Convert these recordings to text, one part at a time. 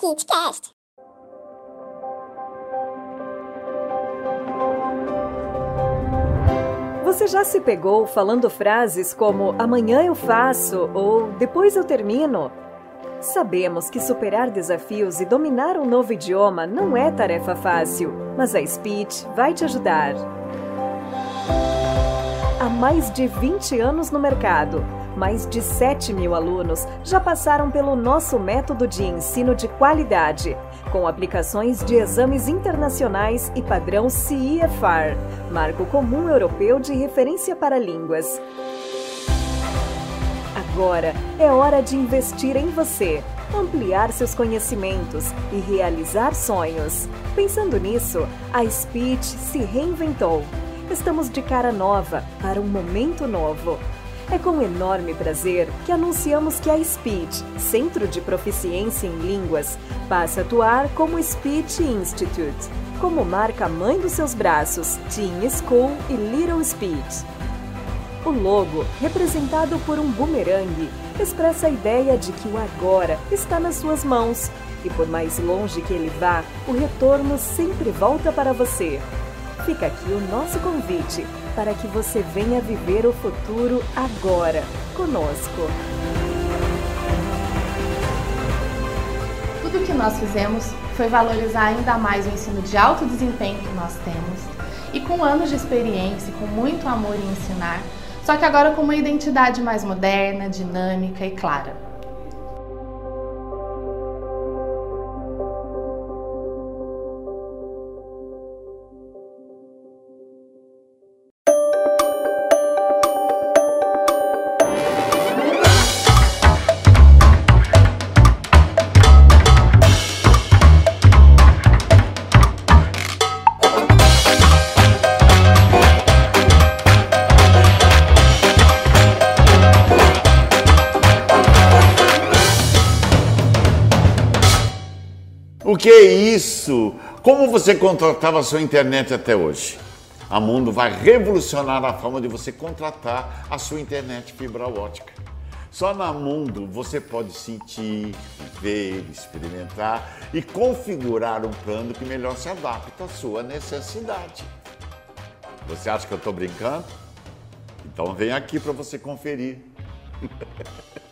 KidCast. Você já se pegou falando frases como amanhã eu faço ou depois eu termino? Sabemos que superar desafios e dominar um novo idioma não é tarefa fácil, mas a Speech vai te ajudar. Há mais de 20 anos no mercado, mais de 7 mil alunos já passaram pelo nosso método de ensino de qualidade, com aplicações de exames internacionais e padrão CIFAR, Marco Comum Europeu de Referência para Línguas. Agora é hora de investir em você, ampliar seus conhecimentos e realizar sonhos. Pensando nisso, a Speech se reinventou. Estamos de cara nova para um momento novo. É com enorme prazer que anunciamos que a Speech, Centro de Proficiência em Línguas, passa a atuar como Speech Institute, como marca mãe dos seus braços, Teen School e Little Speech. O logo, representado por um bumerangue, expressa a ideia de que o agora está nas suas mãos e, por mais longe que ele vá, o retorno sempre volta para você. Fica aqui o nosso convite para que você venha viver o futuro agora, conosco. Tudo o que nós fizemos foi valorizar ainda mais o ensino de alto desempenho que nós temos e com anos de experiência, com muito amor em ensinar, só que agora com uma identidade mais moderna, dinâmica e clara. Que isso? Como você contratava a sua internet até hoje? A Mundo vai revolucionar a forma de você contratar a sua internet fibra ótica. Só na Mundo você pode sentir, ver, experimentar e configurar um plano que melhor se adapta à sua necessidade. Você acha que eu estou brincando? Então vem aqui para você conferir.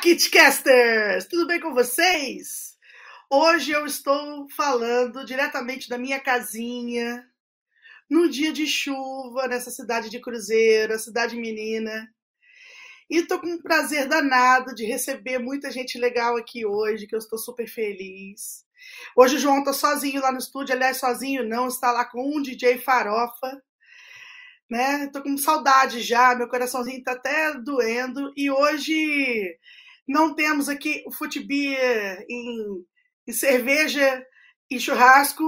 KitCasters! Tudo bem com vocês? Hoje eu estou falando diretamente da minha casinha, num dia de chuva, nessa cidade de Cruzeiro, a cidade menina. E estou com um prazer danado de receber muita gente legal aqui hoje, que eu estou super feliz. Hoje o João está sozinho lá no estúdio, aliás, sozinho não, está lá com um DJ farofa né? Com saudade já, meu coraçãozinho tá até doendo. E hoje não temos aqui o futebia em, em cerveja e churrasco,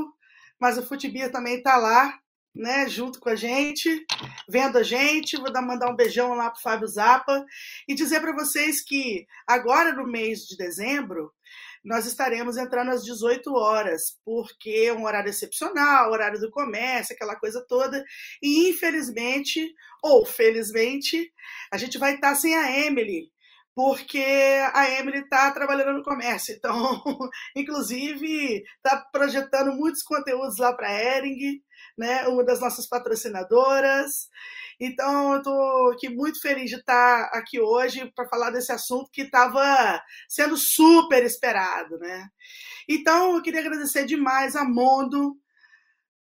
mas o futebia também tá lá, né? Junto com a gente, vendo a gente. Vou dar, mandar um beijão lá pro Fábio Zappa e dizer para vocês que agora no mês de dezembro nós estaremos entrando às 18 horas, porque é um horário excepcional, horário do comércio, aquela coisa toda. E infelizmente, ou felizmente, a gente vai estar sem a Emily, porque a Emily está trabalhando no comércio. Então, inclusive, está projetando muitos conteúdos lá para a Ering, né, uma das nossas patrocinadoras. Então, eu estou aqui muito feliz de estar aqui hoje para falar desse assunto que estava sendo super esperado. Né? Então, eu queria agradecer demais a Mondo,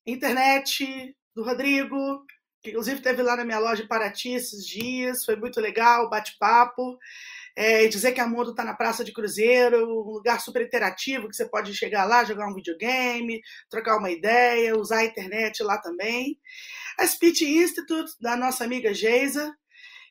internet do Rodrigo, inclusive esteve lá na minha loja de Paraty esses dias, foi muito legal, bate-papo. É, dizer que a Mondo está na Praça de Cruzeiro, um lugar super interativo que você pode chegar lá, jogar um videogame, trocar uma ideia, usar a internet lá também. A Speech Institute, da nossa amiga Geisa,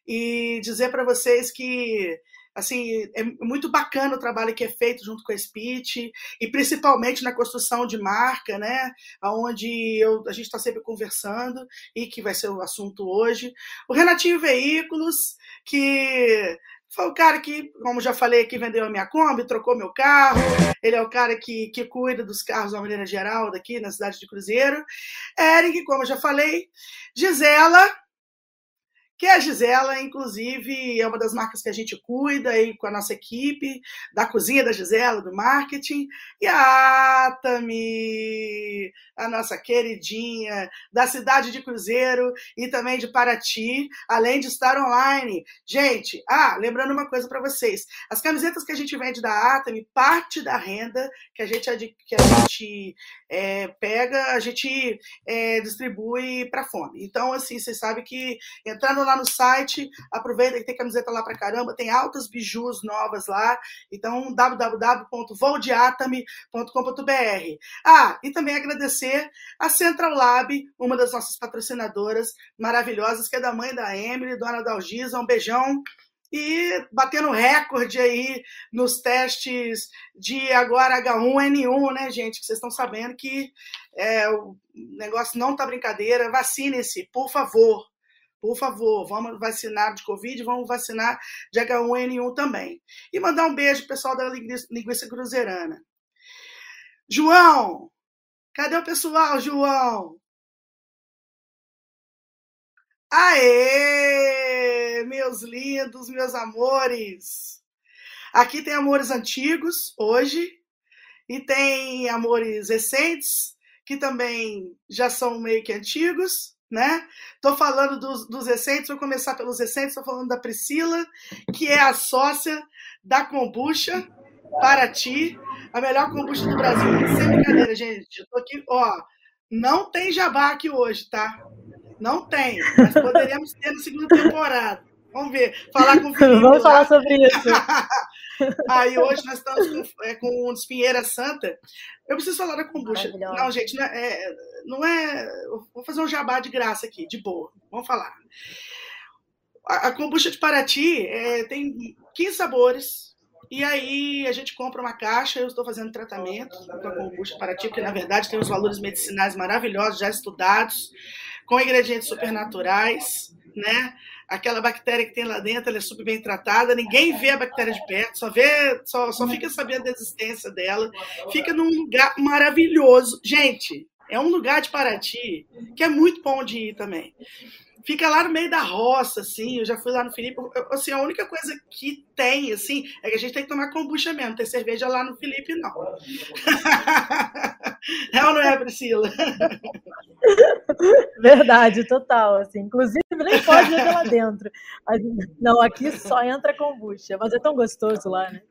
e dizer para vocês que assim, é muito bacana o trabalho que é feito junto com a Speech, e principalmente na construção de marca, né? Onde eu, a gente está sempre conversando, e que vai ser o assunto hoje. O Renatinho Veículos, que foi o cara que, como já falei aqui, vendeu a minha Kombi, trocou meu carro. Ele é o cara que, que cuida dos carros de maneira geral daqui na cidade de Cruzeiro. Eric, como já falei. Gisela, que a Gisela, inclusive, é uma das marcas que a gente cuida aí com a nossa equipe, da cozinha da Gisela, do marketing, e a Atami, a nossa queridinha, da cidade de Cruzeiro e também de Paraty, além de estar online. Gente, ah, lembrando uma coisa para vocês, as camisetas que a gente vende da Atami, parte da renda que a gente, que a gente é, pega, a gente é, distribui para fome. Então, assim, vocês sabem que entrando lá no site, aproveita que tem camiseta lá para caramba, tem altas bijus novas lá. Então, www.voldeatami.com.br. Ah, e também agradecer a Central Lab, uma das nossas patrocinadoras maravilhosas, que é da mãe da Emily, dona Dalgisa. Um beijão e batendo recorde aí nos testes de agora H1N1, né, gente? Que vocês estão sabendo que é, o negócio não tá brincadeira. Vacine-se, por favor. Por favor, vamos vacinar de Covid, vamos vacinar de H1N1 também. E mandar um beijo pro pessoal da Linguiça Cruzeirana. João! Cadê o pessoal, João? Aê! Meus lindos, meus amores! Aqui tem amores antigos, hoje, e tem amores recentes, que também já são meio que antigos né? Tô falando dos, dos recentes, vou começar pelos recentes, estou falando da Priscila, que é a sócia da Kombucha Paraty, a melhor kombucha do Brasil. Sem brincadeira, gente. Eu tô aqui, ó, não tem jabá aqui hoje, tá? Não tem, mas poderíamos ter na segunda temporada. Vamos ver, falar com o Felipe Vamos lá. falar sobre isso. Aí hoje nós estamos com, é, com Espinheira Santa. Eu preciso falar da kombucha. Não, gente, não é, não é. Vou fazer um jabá de graça aqui, de boa. Vamos falar. A, a kombucha de Paraty é, tem 15 sabores. E aí a gente compra uma caixa, eu estou fazendo tratamento com a kombucha Paraty, que na verdade tem os valores medicinais maravilhosos, já estudados, com ingredientes supernaturais, né? Aquela bactéria que tem lá dentro ela é super bem tratada, ninguém vê a bactéria de perto, só vê, só, só fica sabendo da existência dela. Fica num lugar maravilhoso. Gente, é um lugar de Paraty que é muito bom de ir também. Fica lá no meio da roça, assim. Eu já fui lá no Felipe. Assim, a única coisa que tem, assim, é que a gente tem que tomar kombucha mesmo. Ter cerveja lá no Felipe, não. é ou não é, Priscila? Verdade, total. Assim. Inclusive, nem pode ver lá dentro. Não, aqui só entra kombucha. Mas é tão gostoso lá, né?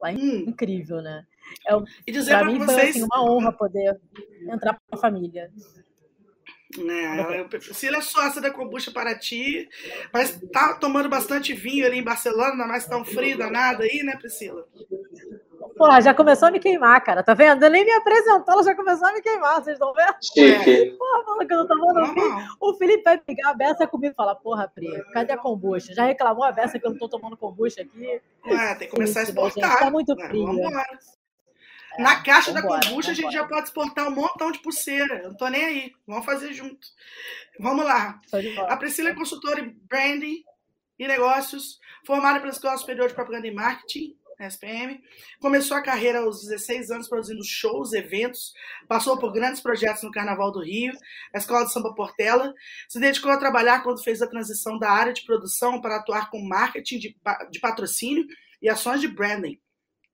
Lá é hum. incrível, né? É, e dizer pra mim vocês... foi assim, uma honra poder entrar para a família. Né? Priscila é sócia da Kombucha Paraty, mas tá tomando bastante vinho ali em Barcelona, mais tão frio danado aí, né, Priscila? Porra, já começou a me queimar, cara, tá vendo? Eu nem me apresentou, ela já começou a me queimar, vocês estão vendo? Chique. Porra, fala que eu não tô falando vinho. O Felipe vai pegar a beça comigo e falar, porra, Pri, cadê a kombucha? Já reclamou a beça que eu não tô tomando kombucha aqui? É, tem que começar Isso, a exportar. Gente, tá muito é, frio. Na caixa vambora, da kombucha a gente já pode exportar um montão de pulseira. Eu não tô nem aí. Vamos fazer junto. Vamos lá. A Priscila é consultora em branding e negócios, formada pela Escola Superior de Propaganda e Marketing, SPM. Começou a carreira aos 16 anos produzindo shows, eventos, passou por grandes projetos no Carnaval do Rio, a Escola de Samba Portela. Se dedicou a trabalhar quando fez a transição da área de produção para atuar com marketing de, de patrocínio e ações de branding.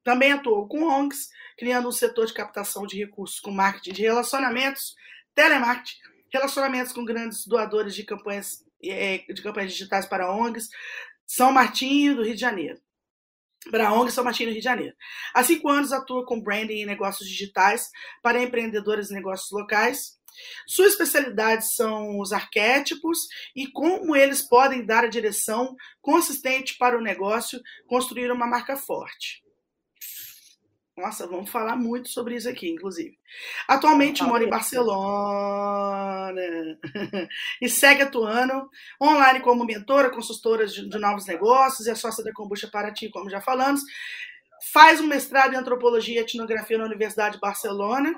Também atuou com ONGs, criando um setor de captação de recursos com marketing de relacionamentos, telemarketing, relacionamentos com grandes doadores de campanhas, é, de campanhas digitais para ONGs, São Martinho, do Rio de Janeiro. Para a ONG São Martinho, do Rio de Janeiro. Há cinco anos atua com branding e negócios digitais para empreendedores e negócios locais. Suas especialidades são os arquétipos e como eles podem dar a direção consistente para o negócio construir uma marca forte. Nossa, vamos falar muito sobre isso aqui, inclusive. Atualmente mora em Barcelona e segue atuando online como mentora, consultora de, de novos negócios e é sócia da Combucha Paraty, como já falamos. Faz um mestrado em antropologia e etnografia na Universidade de Barcelona.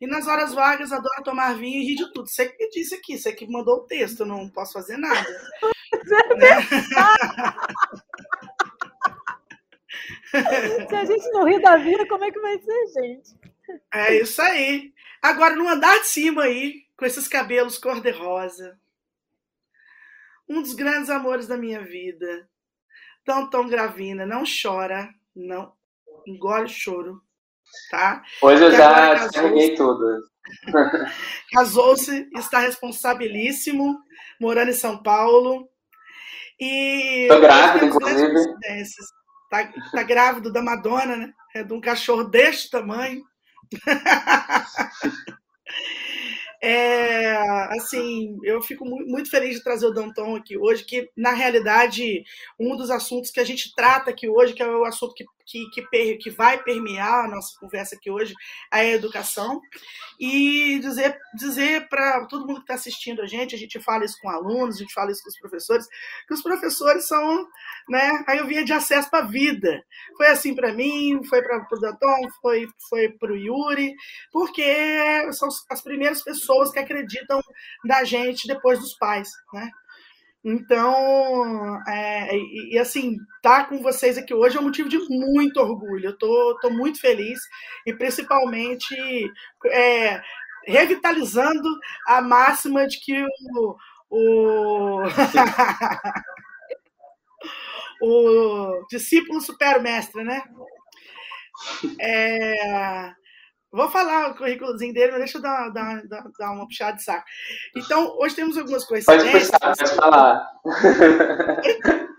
E nas horas vagas adora tomar vinho e rir de tudo. Você que disse aqui, você que mandou o texto, não posso fazer nada. né? Se a gente não rir da vida, como é que vai ser, gente? É isso aí. Agora, no andar de cima aí, com esses cabelos cor-de-rosa, um dos grandes amores da minha vida, tão, tão gravina, não chora, não engole choro, tá? Hoje eu já descarreguei tudo. Casou-se, está responsabilíssimo, morando em São Paulo. E Tô grávida, inclusive. Tá, tá grávido da Madonna, né? É de um cachorro deste tamanho. É, assim, eu fico muito feliz de trazer o Danton aqui hoje, que na realidade um dos assuntos que a gente trata aqui hoje, que é o assunto que, que, que, que vai permear a nossa conversa aqui hoje, a educação, e dizer, dizer para todo mundo que está assistindo a gente, a gente fala isso com alunos, a gente fala isso com os professores, que os professores são né, a via de acesso para a vida. Foi assim para mim, foi para o Danton, foi, foi para o Yuri, porque são as primeiras pessoas que acreditam na gente depois dos pais, né? Então, é, e, e, assim, estar tá com vocês aqui hoje é um motivo de muito orgulho. Eu tô, tô muito feliz e principalmente é, revitalizando a máxima de que o, o, o discípulo supera o mestre, né? É, Vou falar o currículozinho dele, mas deixa eu dar, dar, dar, dar uma puxada de saco. Então, hoje temos algumas coisas. Pode puxar, pode falar.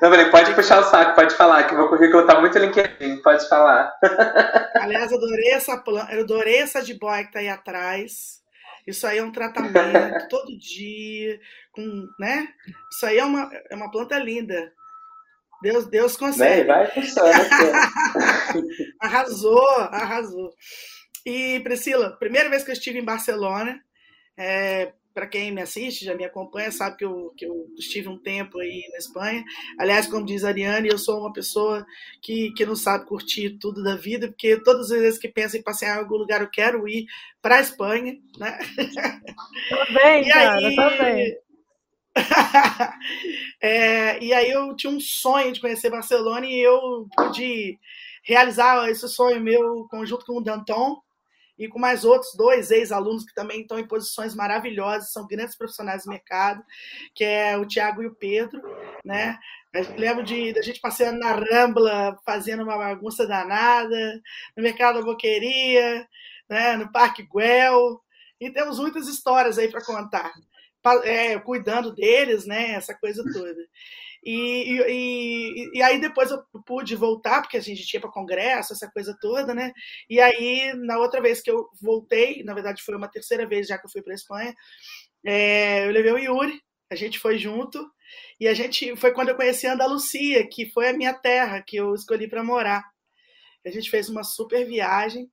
Não, falei, pode puxar o saco, pode falar, que meu currículo está muito LinkedIn, pode falar. Aliás, adorei essa planta, eu adorei essa de boy que está aí atrás. Isso aí é um tratamento todo dia, com, né? Isso aí é uma, é uma planta linda. Deus, Deus consegue. vai funcionar. arrasou, arrasou. E, Priscila, primeira vez que eu estive em Barcelona, é, para quem me assiste, já me acompanha, sabe que eu, que eu estive um tempo aí na Espanha. Aliás, como diz a Ariane, eu sou uma pessoa que, que não sabe curtir tudo da vida, porque todas as vezes que penso em passear em algum lugar, eu quero ir para a Espanha. Né? Também, cara, também. é, e aí eu tinha um sonho de conhecer Barcelona e eu pude realizar esse sonho meu conjunto com o Danton e com mais outros dois ex-alunos que também estão em posições maravilhosas, são grandes profissionais do mercado, que é o Tiago e o Pedro, né? Eu lembro de da gente passeando na Rambla, fazendo uma bagunça danada, no Mercado da Boqueria, né? no Parque Guel, e temos muitas histórias aí para contar é, cuidando deles, né? Essa coisa toda. E, e, e, aí depois eu pude voltar, porque a gente tinha para congresso, essa coisa toda, né? E aí, na outra vez que eu voltei, na verdade foi uma terceira vez já que eu fui para Espanha, é, eu levei o Yuri, a gente foi junto, e a gente foi quando eu conheci a Andalucia, que foi a minha terra, que eu escolhi para morar. A gente fez uma super viagem,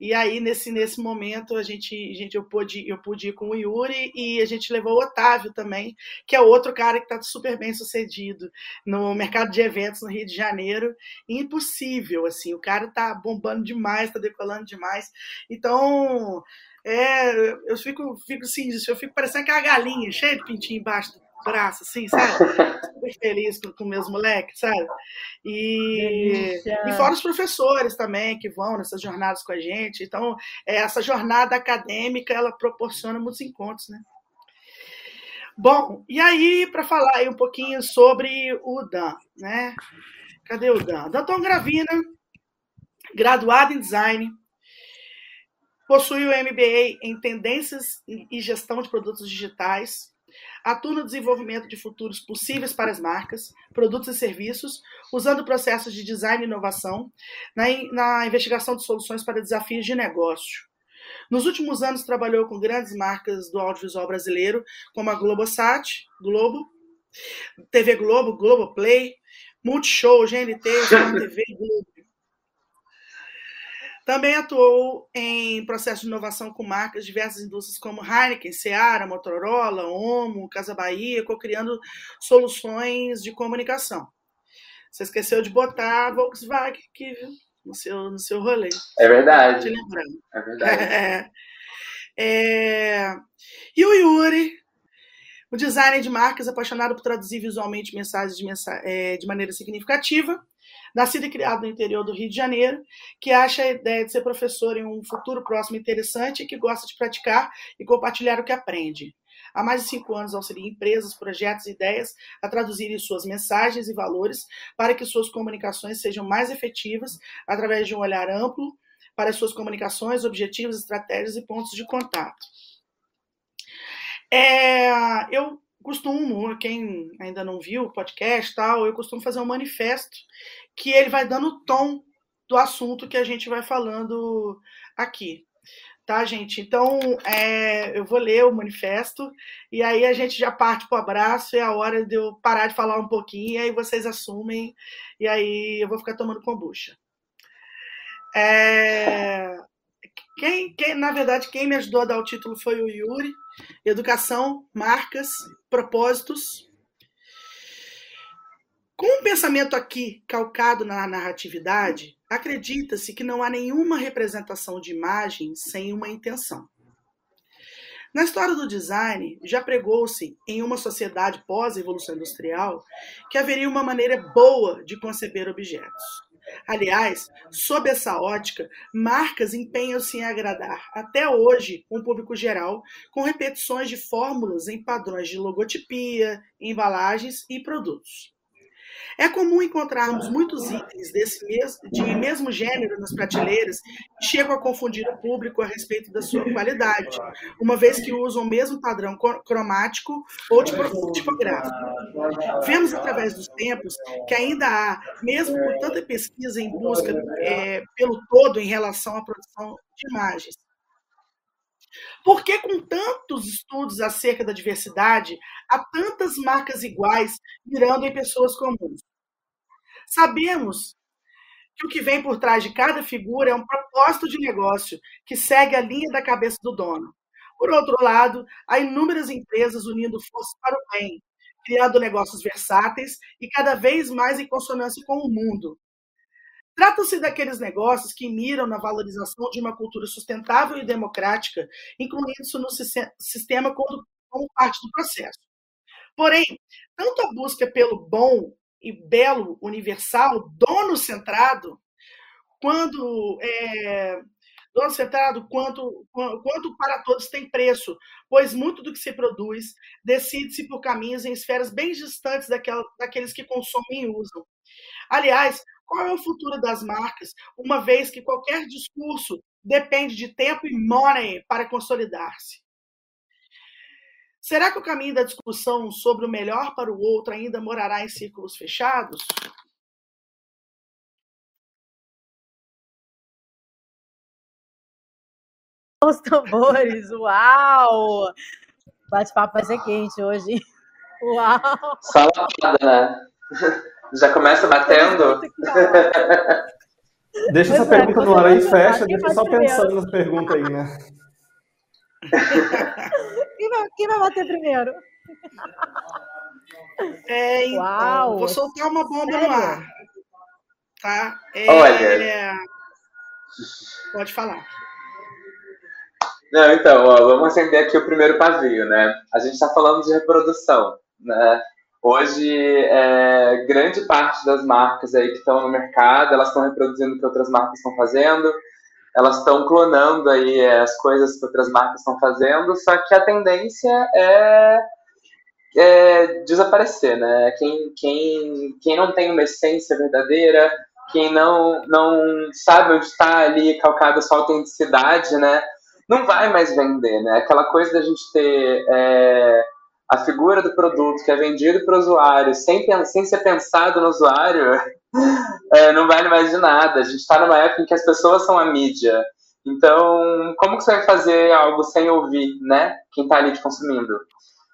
e aí, nesse, nesse momento, a gente, a gente, eu, pude, eu pude ir com o Yuri e a gente levou o Otávio também, que é outro cara que está super bem sucedido no mercado de eventos no Rio de Janeiro. Impossível, assim, o cara está bombando demais, está decolando demais. Então, é, eu fico, fico assim, eu fico parecendo aquela galinha, cheia de pintinho embaixo do braço, assim, sabe? Super feliz com, com meus moleques, sabe? E, e fora os professores também que vão nessas jornadas com a gente. Então, é, essa jornada acadêmica, ela proporciona muitos encontros, né? Bom, e aí, para falar aí um pouquinho sobre o Dan, né? Cadê o Dan? Danton Gravina, graduado em design, possui o MBA em Tendências e Gestão de Produtos Digitais, atua no desenvolvimento de futuros possíveis para as marcas, produtos e serviços, usando processos de design e inovação na, na investigação de soluções para desafios de negócio. Nos últimos anos, trabalhou com grandes marcas do audiovisual brasileiro, como a Globosat, Globo, TV Globo, Globoplay, Multishow, GNT, Smart TV Globo. Também atuou em processo de inovação com marcas de diversas indústrias como Heineken, Seara, Motorola, Omo, Casa Bahia, co-criando soluções de comunicação. Você esqueceu de botar a Volkswagen aqui, viu? No seu, no seu rolê. É verdade. É verdade. É. É... E o Yuri, o designer de marcas apaixonado por traduzir visualmente mensagens de, mensa... é, de maneira significativa, nascido e criado no interior do Rio de Janeiro, que acha a ideia de ser professor em um futuro próximo interessante e que gosta de praticar e compartilhar o que aprende. Há mais de cinco anos auxilia empresas, projetos e ideias a traduzirem suas mensagens e valores para que suas comunicações sejam mais efetivas através de um olhar amplo para as suas comunicações, objetivos, estratégias e pontos de contato. É, eu costumo, quem ainda não viu o podcast tal, eu costumo fazer um manifesto que ele vai dando o tom do assunto que a gente vai falando aqui. Tá, gente? Então, é, eu vou ler o manifesto e aí a gente já parte para o abraço. É a hora de eu parar de falar um pouquinho, e aí vocês assumem, e aí eu vou ficar tomando kombucha. É... Quem, quem, na verdade, quem me ajudou a dar o título foi o Yuri. Educação, marcas, propósitos. Com o pensamento aqui calcado na narratividade, acredita-se que não há nenhuma representação de imagem sem uma intenção. Na história do design, já pregou-se em uma sociedade pós-evolução industrial que haveria uma maneira boa de conceber objetos. Aliás, sob essa ótica, marcas empenham-se em agradar, até hoje, um público geral, com repetições de fórmulas em padrões de logotipia, embalagens e produtos. É comum encontrarmos muitos itens desse mesmo, de mesmo gênero nas prateleiras que chegam a confundir o público a respeito da sua qualidade, uma vez que usam o mesmo padrão cromático ou tipográfico. Vemos através dos tempos que ainda há, mesmo com tanta pesquisa em busca é, pelo todo em relação à produção de imagens, por que, com tantos estudos acerca da diversidade, há tantas marcas iguais mirando em pessoas comuns? Sabemos que o que vem por trás de cada figura é um propósito de negócio que segue a linha da cabeça do dono. Por outro lado, há inúmeras empresas unindo forças para o bem, criando negócios versáteis e cada vez mais em consonância com o mundo. Trata-se daqueles negócios que miram na valorização de uma cultura sustentável e democrática, incluindo-se no sistema como, parte do processo. Porém, tanto a busca pelo bom e belo universal, dono centrado, quando é, dono centrado, quanto, quanto para todos tem preço, pois muito do que se produz decide-se por caminhos em esferas bem distantes daquela, daqueles que consomem e usam. Aliás, qual é o futuro das marcas, uma vez que qualquer discurso depende de tempo e money para consolidar-se? Será que o caminho da discussão sobre o melhor para o outro ainda morará em círculos fechados? Os tambores, uau! Bate-papo vai ser quente hoje. Uau! Salada, né? Já começa batendo? Deixa essa pergunta no ar aí, fecha, deixa só pensando nas perguntas aí, né? quem, vai, quem vai bater primeiro? É, então, Uau, vou soltar uma bomba sério? no ar. Tá? É, Olha. Pode falar. Não, então, ó, vamos acender aqui o primeiro pavio, né? A gente está falando de reprodução, né? Hoje, é, grande parte das marcas aí que estão no mercado, elas estão reproduzindo o que outras marcas estão fazendo, elas estão clonando aí as coisas que outras marcas estão fazendo, só que a tendência é, é desaparecer, né? Quem, quem, quem não tem uma essência verdadeira, quem não, não sabe onde está ali calcada sua autenticidade, né? Não vai mais vender, né? Aquela coisa da gente ter... É, a figura do produto que é vendido para o usuário sem, sem ser pensado no usuário é, não vale mais de nada. A gente está numa época em que as pessoas são a mídia. Então, como que você vai fazer algo sem ouvir, né? Quem está ali te consumindo?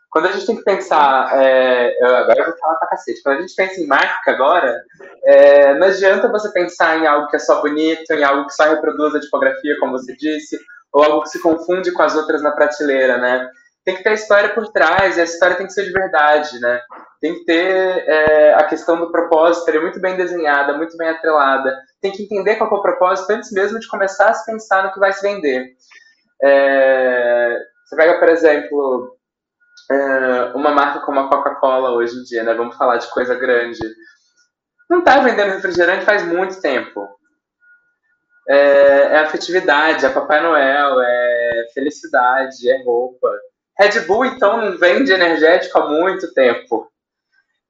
Quando a gente tem que pensar, é, eu, agora eu vou falar pra cacete, quando a gente pensa em marca agora, é, não adianta você pensar em algo que é só bonito, em algo que só reproduz a tipografia, como você disse, ou algo que se confunde com as outras na prateleira, né? Tem que ter a história por trás, e a história tem que ser de verdade, né? Tem que ter é, a questão do propósito, ele é muito bem desenhada, muito bem atrelada. Tem que entender qual é o propósito antes mesmo de começar a se pensar no que vai se vender. É, você pega, por exemplo, é, uma marca como a Coca-Cola hoje em dia, né? Vamos falar de coisa grande. Não está vendendo refrigerante faz muito tempo. É, é afetividade, é Papai Noel, é felicidade, é roupa. Red Bull, então, vende energético há muito tempo.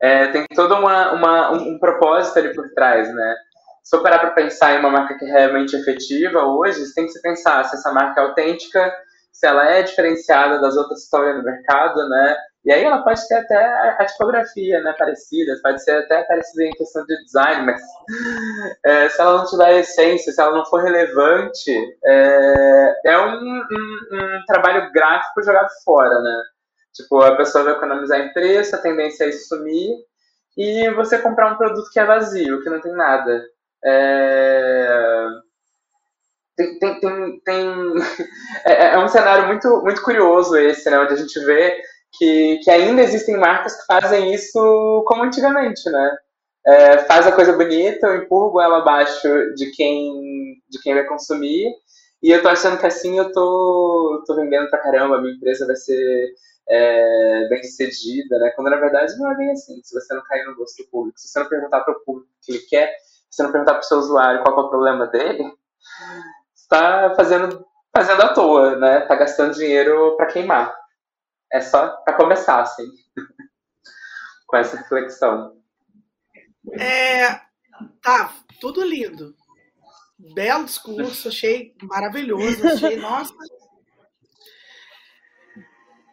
É, tem todo uma, uma, um, um, propósito ali por trás, né? Se eu parar para pensar em uma marca que é realmente efetiva hoje, você tem que se pensar se essa marca é autêntica, se ela é diferenciada das outras histórias do mercado, né? E aí ela pode ter até a tipografia, né, parecida, pode ser até parecida em questão de design, mas é, se ela não tiver essência, se ela não for relevante, é, é um, um, um, trabalho gráfico jogado fora, né? Tipo, a pessoa vai economizar em preço, a tendência é isso sumir, e você comprar um produto que é vazio, que não tem nada. É tem, tem, tem, tem é, é, um cenário muito, muito curioso esse, né, onde a gente vê que, que ainda existem marcas que fazem isso como antigamente, né? É, faz a coisa bonita, eu empurro ela abaixo de quem, de quem vai consumir, e eu tô achando que assim eu tô, tô vendendo pra caramba, a minha empresa vai ser é, bem sucedida, né? Quando na verdade não é bem assim. Se você não cair no gosto do público, se você não perguntar para o público o que ele quer, se você não perguntar para o seu usuário qual é o problema dele, está fazendo, fazendo à toa, né? Tá gastando dinheiro para queimar. É só para começar, assim, com essa reflexão. É, tá, tudo lindo. Belo discurso, achei maravilhoso, achei, nossa.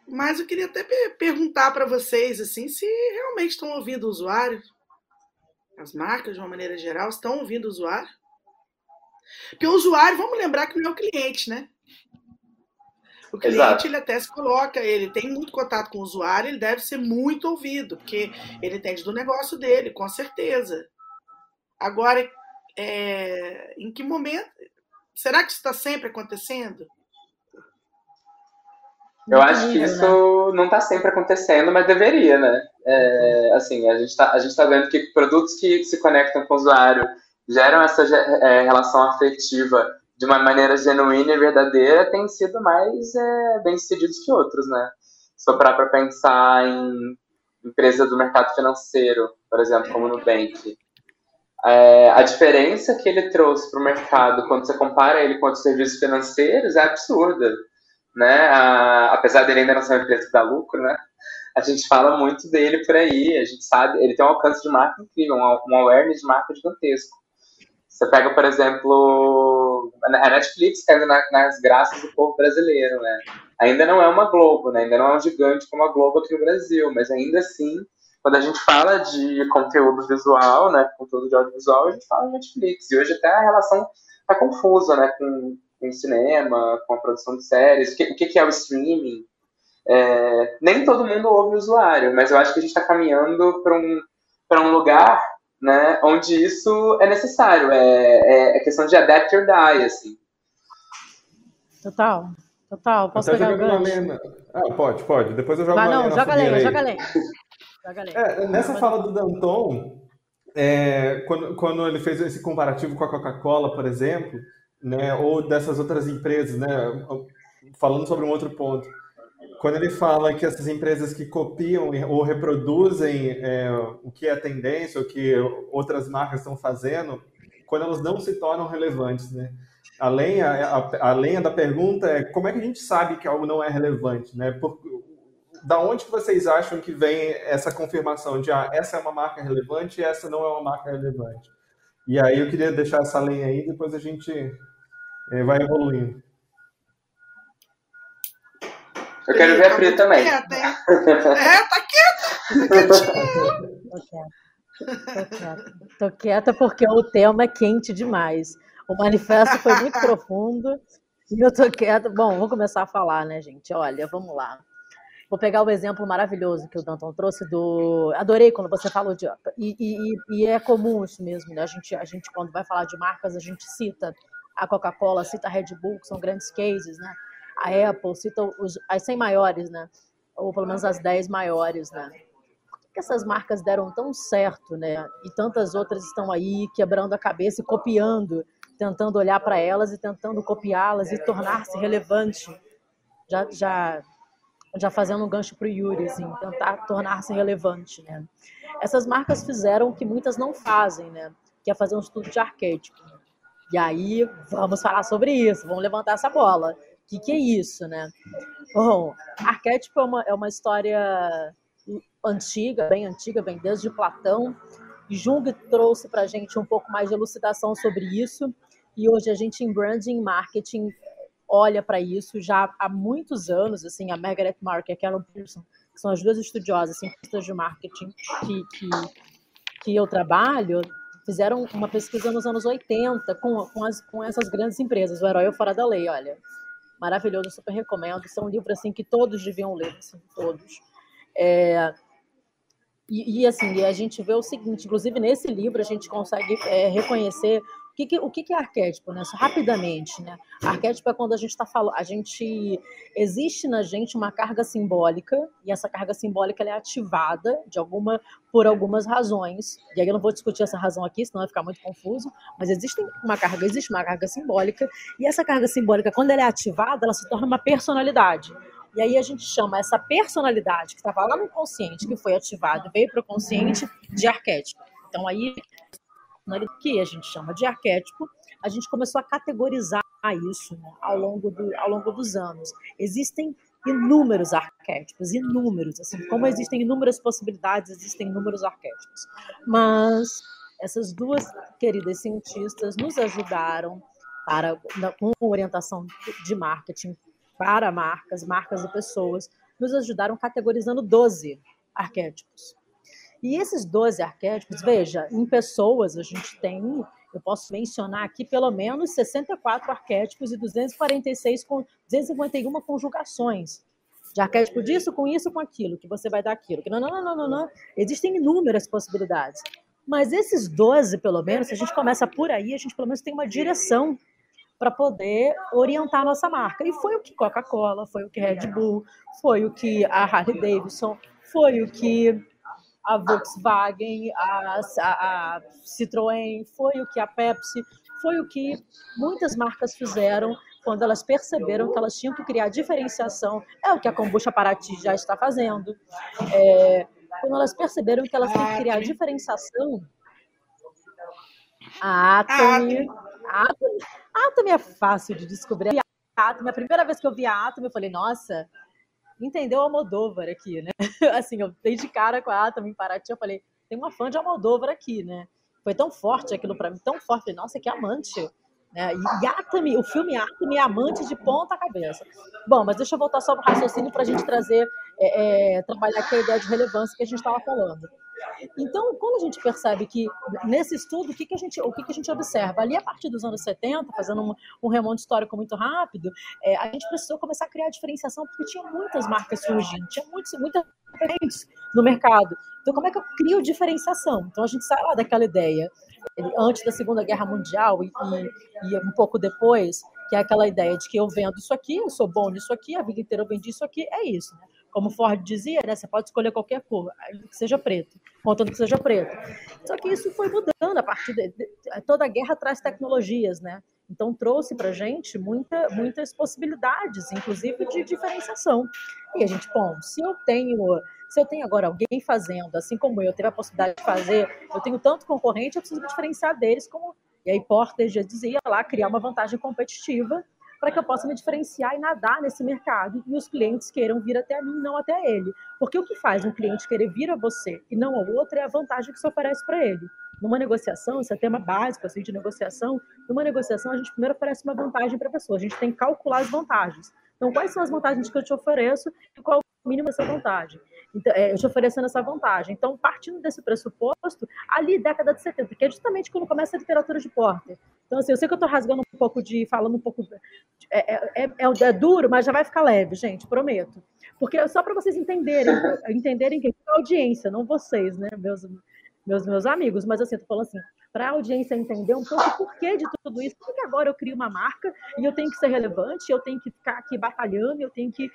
Mas eu queria até perguntar para vocês assim, se realmente estão ouvindo o usuário, as marcas de uma maneira geral estão ouvindo o usuário. Porque o usuário, vamos lembrar que não é o cliente, né? O cliente Exato. ele até se coloca, ele tem muito contato com o usuário, ele deve ser muito ouvido, porque ele entende do negócio dele, com certeza. Agora, é, em que momento? Será que isso está sempre acontecendo? Eu acho que isso né? não está sempre acontecendo, mas deveria, né? É, assim, a gente está tá vendo que produtos que se conectam com o usuário geram essa é, relação afetiva de uma maneira genuína e verdadeira têm sido mais é, bem-sucedidos que outros, né? Se para pensar em empresas do mercado financeiro, por exemplo, como o Nubank, é, a diferença que ele trouxe para o mercado quando você compara ele com outros serviços financeiros é absurda, né? A, apesar dele ainda não ser uma empresa que dá lucro, né? A gente fala muito dele por aí, a gente sabe, ele tem um alcance de marca incrível, um awareness de marca gigantesco. Você pega, por exemplo, a Netflix caindo nas graças do povo brasileiro, né? Ainda não é uma Globo, né? Ainda não é um gigante como a Globo aqui no Brasil, mas ainda assim, quando a gente fala de conteúdo visual, né? Conteúdo de audiovisual, a gente fala de Netflix. E hoje até a relação tá confusa, né? Com, com cinema, com a produção de séries. O que, o que é o streaming? É, nem todo mundo ouve o usuário, mas eu acho que a gente está caminhando para um, um lugar né, onde isso é necessário. É, é, é, questão de adapt or die, assim. Total, total. Posso Até pegar o Ah, pode, pode. Depois eu jogo Vai, não, joga lenha, joga lenha. É, nessa fala do Danton, é, quando, quando ele fez esse comparativo com a Coca-Cola, por exemplo, né, ou dessas outras empresas, né, falando sobre um outro ponto, quando ele fala que essas empresas que copiam ou reproduzem é, o que é tendência, o que outras marcas estão fazendo, quando elas não se tornam relevantes, né? Além a, a, além da pergunta é como é que a gente sabe que algo não é relevante, né? Por, da onde que vocês acham que vem essa confirmação de ah, essa é uma marca relevante e essa não é uma marca relevante? E aí eu queria deixar essa linha aí, depois a gente é, vai evoluindo. Eu quero ver a Pri também. Quieta, é, tá quieta. Tô quieta. Tô quieta porque o tema é quente demais. O manifesto foi muito profundo e eu tô quieta. Bom, vou começar a falar, né, gente? Olha, vamos lá. Vou pegar o exemplo maravilhoso que o Danton trouxe do. Adorei quando você falou de. E, e, e é comum isso mesmo, né? A gente, a gente, quando vai falar de marcas, a gente cita a Coca-Cola, cita a Red Bull, que são grandes cases, né? A Apple cita os, as 100 maiores, né? Ou pelo menos as 10 maiores, né? Por que essas marcas deram tão certo, né? E tantas outras estão aí quebrando a cabeça e copiando, tentando olhar para elas e tentando copiá-las e tornar-se relevante. Já, já já fazendo um gancho para o Yuri, assim, tentar tornar-se relevante, né? Essas marcas fizeram o que muitas não fazem, né? Que é fazer um estudo de arquétipo. E aí, vamos falar sobre isso, vamos levantar essa bola. Que, que é isso, né? Bom, arquétipo é uma, é uma história antiga, bem antiga, vem desde Platão. Jung trouxe para a gente um pouco mais de elucidação sobre isso. E hoje a gente, em branding marketing, olha para isso já há muitos anos, assim, a Margaret Mark e a Carol Pearson, que são as duas estudiosas, cientistas de marketing que, que, que eu trabalho, fizeram uma pesquisa nos anos 80 com, com, as, com essas grandes empresas, o Herói ou Fora da Lei, olha, maravilhoso, super recomendo, isso é um livro, assim, que todos deviam ler, assim, todos. É, e, e, assim, a gente vê o seguinte, inclusive nesse livro a gente consegue é, reconhecer o que, que, o que, que é arquétipo, né? rapidamente, né? Arquétipo é quando a gente está falando, a gente existe na gente uma carga simbólica e essa carga simbólica é ativada de alguma por algumas razões. E aí eu não vou discutir essa razão aqui, senão vai ficar muito confuso. Mas existe uma carga, existe uma carga simbólica e essa carga simbólica, quando ela é ativada, ela se torna uma personalidade. E aí a gente chama essa personalidade que estava lá no consciente, que foi ativada, veio para o consciente, de arquétipo. Então aí que a gente chama de arquétipo, a gente começou a categorizar isso né, ao, longo do, ao longo dos anos. Existem inúmeros arquétipos, inúmeros, assim como existem inúmeras possibilidades, existem inúmeros arquétipos. Mas essas duas queridas cientistas nos ajudaram para com orientação de marketing para marcas, marcas e pessoas, nos ajudaram categorizando 12 arquétipos. E esses 12 arquétipos, veja, em pessoas a gente tem, eu posso mencionar aqui pelo menos 64 arquétipos e 246 com 251 conjugações. De arquétipo disso, com isso, com aquilo, que você vai dar aquilo. Que não, não, não, não, não. Existem inúmeras possibilidades. Mas esses 12, pelo menos, se a gente começa por aí, a gente pelo menos tem uma direção para poder orientar a nossa marca. E foi o que Coca-Cola, foi o que Red Bull, foi o que a Harley Davidson, foi o que a Volkswagen, a, a, a Citroën, foi o que a Pepsi, foi o que muitas marcas fizeram quando elas perceberam que elas tinham que criar diferenciação. É o que a Kombucha Paraty já está fazendo. É, quando elas perceberam que elas têm que criar diferenciação. A Atomy. A Atomy, a Atomy é fácil de descobrir. A Atomy, a primeira vez que eu vi a Atomy, eu falei, nossa, entendeu Almodóvar aqui, né? Assim, eu dei de cara com a Atom em Paraty, eu falei, tem uma fã de Almodóvar aqui, né? Foi tão forte aquilo para mim, tão forte, nossa, que amante. Né? E o filme Atomy é amante de ponta cabeça. Bom, mas deixa eu voltar só para o raciocínio para a gente trazer, é, é, trabalhar aqui a ideia de relevância que a gente estava falando. Então, quando a gente percebe que nesse estudo, o que, que, a, gente, o que, que a gente observa? Ali, a partir dos anos 70, fazendo um, um remonte histórico muito rápido, é, a gente precisou começar a criar diferenciação, porque tinha muitas marcas surgindo, tinha muitos, muitas diferentes no mercado. Então, como é que eu crio diferenciação? Então, a gente sai lá daquela ideia, antes da Segunda Guerra Mundial e, e, e um pouco depois, que é aquela ideia de que eu vendo isso aqui, eu sou bom nisso aqui, a vida inteira eu vendi isso aqui, é isso. Né? Como Ford dizia, né? Você pode escolher qualquer cor, que seja preto, contando que seja preto. Só que isso foi mudando a partir de, toda a guerra traz tecnologias, né? Então trouxe para gente muita, muitas possibilidades, inclusive de diferenciação. E a gente, bom, se eu tenho, se eu tenho agora alguém fazendo, assim como eu teve a possibilidade de fazer, eu tenho tanto concorrente, eu preciso diferenciar deles como e aí Porter já dizia lá criar uma vantagem competitiva para que eu possa me diferenciar e nadar nesse mercado e os clientes queiram vir até mim, não até ele. Porque o que faz um cliente querer vir a você e não ao outro é a vantagem que você oferece para ele. Numa negociação, isso é tema básico assim, de negociação. Numa negociação, a gente primeiro oferece uma vantagem para a pessoa. A gente tem que calcular as vantagens. Então, quais são as vantagens que eu te ofereço e qual mínimo dessa vantagem? Então, é, eu te oferecendo essa vantagem. Então, partindo desse pressuposto, ali, década de 70, que é justamente quando começa a literatura de Porter, Então, assim, eu sei que eu estou rasgando um pouco de, falando um pouco. É, é, é, é, duro, mas já vai ficar leve, gente, prometo. Porque só para vocês entenderem, entenderem que é a audiência, não vocês, né, meus, meus, meus amigos, mas assim, eu tô falando assim, para a audiência entender um pouco o porquê de tudo isso, porque agora eu crio uma marca e eu tenho que ser relevante, eu tenho que ficar aqui batalhando, eu tenho que.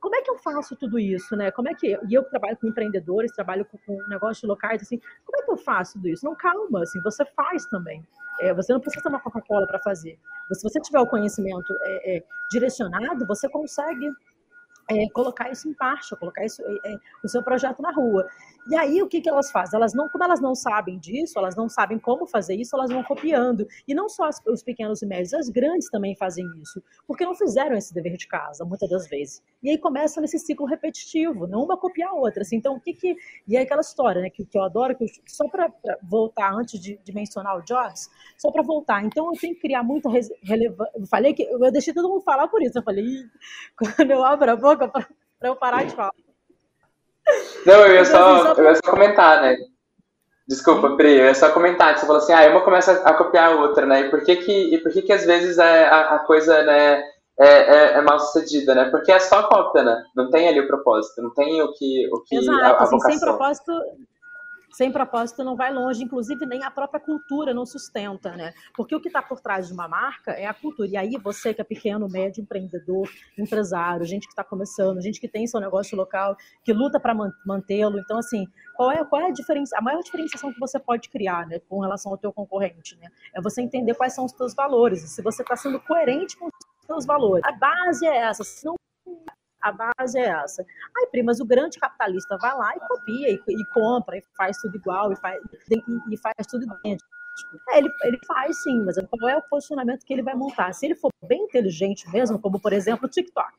Como é que eu faço tudo isso, né? Como é que. E eu trabalho com empreendedores, trabalho com, com negócios locais, assim, como é que eu faço tudo isso? Não, calma, assim, você faz também. É, você não precisa tomar Coca-Cola para fazer. Se você tiver o conhecimento é, é, direcionado, você consegue é, colocar isso em marcha, colocar isso, é, é, o seu projeto na rua. E aí o que, que elas fazem? Elas não, como elas não sabem disso, elas não sabem como fazer isso, elas vão copiando. E não só as, os pequenos e médios, as grandes também fazem isso, porque não fizeram esse dever de casa, muitas das vezes. E aí começa nesse ciclo repetitivo, não uma copiar a outra. Assim, então o que que e aí aquela história, né, que, que eu adoro, que eu, só para voltar antes de, de, mencionar o Jobs, só para voltar. Então eu tenho que criar muita relevância. Falei que eu deixei todo mundo falar por isso. Eu falei, quando eu abro a boca para eu parar de falar. Não, eu ia, só, assim, só eu ia só comentar, né? Desculpa, Pri, eu ia só comentar que você falou assim, ah, uma começa a copiar a outra, né? E por que que, e por que, que às vezes é, a, a coisa, né, é, é, é, mal sucedida, né? Porque é só cópia, né? Não tem ali o propósito, não tem o que, o que Exato, a, a assim, sem propósito, sem propósito não vai longe, inclusive nem a própria cultura não sustenta, né? Porque o que está por trás de uma marca é a cultura. E aí você que é pequeno, médio, empreendedor, empresário, gente que está começando, gente que tem seu negócio local, que luta para mantê-lo. Então, assim, qual é, qual é a diferença? A maior diferenciação que você pode criar, né, com relação ao teu concorrente, né? É você entender quais são os teus valores. E se você está sendo coerente com os teus valores. A base é essa. Se não a base é essa. Aí, primas, o grande capitalista vai lá e copia, e, e compra, e faz tudo igual, e faz, e, e faz tudo idêntico. É, ele, ele faz sim, mas qual é o posicionamento que ele vai montar? Se ele for bem inteligente mesmo, como por exemplo o TikTok.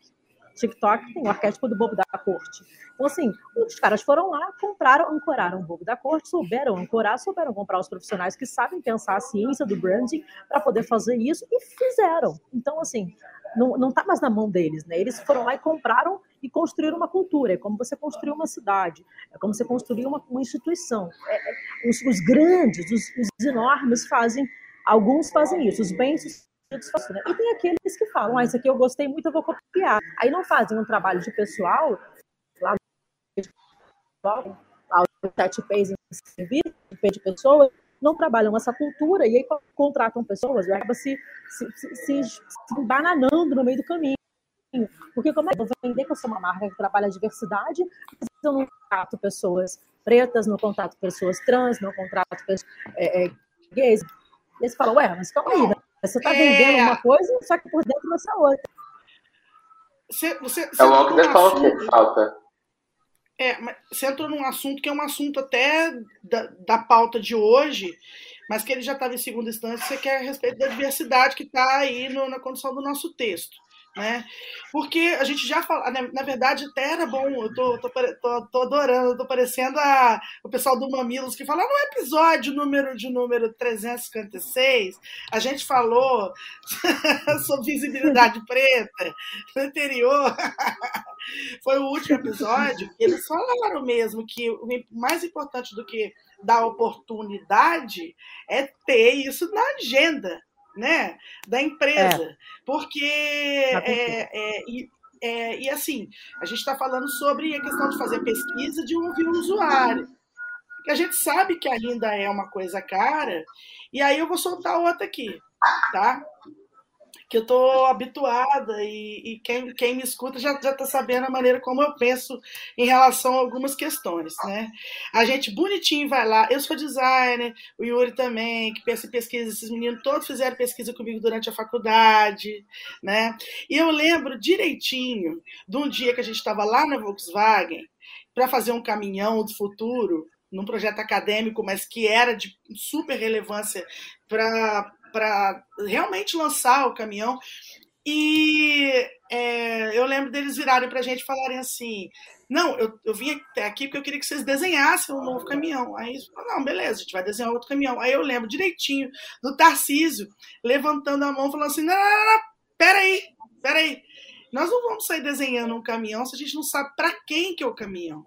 TikTok tem o arquétipo do bobo da corte. Então, assim, os caras foram lá, compraram, ancoraram o bobo da corte, souberam ancorar, souberam comprar os profissionais que sabem pensar a ciência do branding para poder fazer isso e fizeram. Então, assim, não está mais na mão deles, né? Eles foram lá e compraram e construíram uma cultura. É como você construir uma cidade, é como você construir uma, uma instituição. É, é, os, os, grandes, os, os, enormes fazem, alguns fazem isso, os bem-sucedidos fazem. Né? E tem aqueles que falam, ah, isso aqui eu gostei muito, eu vou copiar. Aí não fazem um trabalho de pessoal, lá no sete pays em serviço, de pessoas, não trabalham essa cultura e aí contratam pessoas e acaba se, se, se, se, se bananando no meio do caminho. Porque como é que eu vou vender que eu sou uma marca que trabalha a diversidade, mas eu não contrato pessoas pretas, não contrato pessoas trans, não contrato pessoas é, é, gays. E eles falam, ué, mas calma aí, né? você está vendendo é... uma coisa, só que por dentro você é outra. Você, você, você é o the que falta. É, mas você entrou num assunto que é um assunto até da, da pauta de hoje, mas que ele já estava em segunda instância, você quer a respeito da diversidade que está aí no, na condição do nosso texto né? Porque a gente já fala, na, verdade até era bom, eu tô, tô, tô, tô adorando, tô parecendo a, o pessoal do Mamilos que fala no episódio número de número 356, a gente falou sobre visibilidade preta no anterior, foi o último episódio, eles falaram mesmo que o mais importante do que dar oportunidade é ter isso na agenda, né, da empresa. É. Porque é, é, e, é, e assim, a gente está falando sobre a questão de fazer pesquisa de ouvir o usuário. Que a gente sabe que ainda é uma coisa cara, e aí eu vou soltar outra aqui, tá? Que eu estou habituada e, e, quem, quem me escuta já está sabendo a maneira como eu penso em relação a algumas questões, né? A gente bonitinho vai lá, eu sou designer, o Yuri também, que pensa em pesquisa, esses meninos todos fizeram pesquisa comigo durante a faculdade, né? E eu lembro direitinho de um dia que a gente estava lá na Volkswagen para fazer um caminhão do futuro, num projeto acadêmico, mas que era de super relevância para para realmente lançar o caminhão. E é, eu lembro deles virarem para a gente e falarem assim: não, eu, eu vim até aqui porque eu queria que vocês desenhassem um novo caminhão. Aí não, beleza, a gente vai desenhar outro caminhão. Aí eu lembro direitinho do Tarcísio levantando a mão, falando assim: não, não, não, não peraí, peraí. Nós não vamos sair desenhando um caminhão se a gente não sabe para quem que é o caminhão.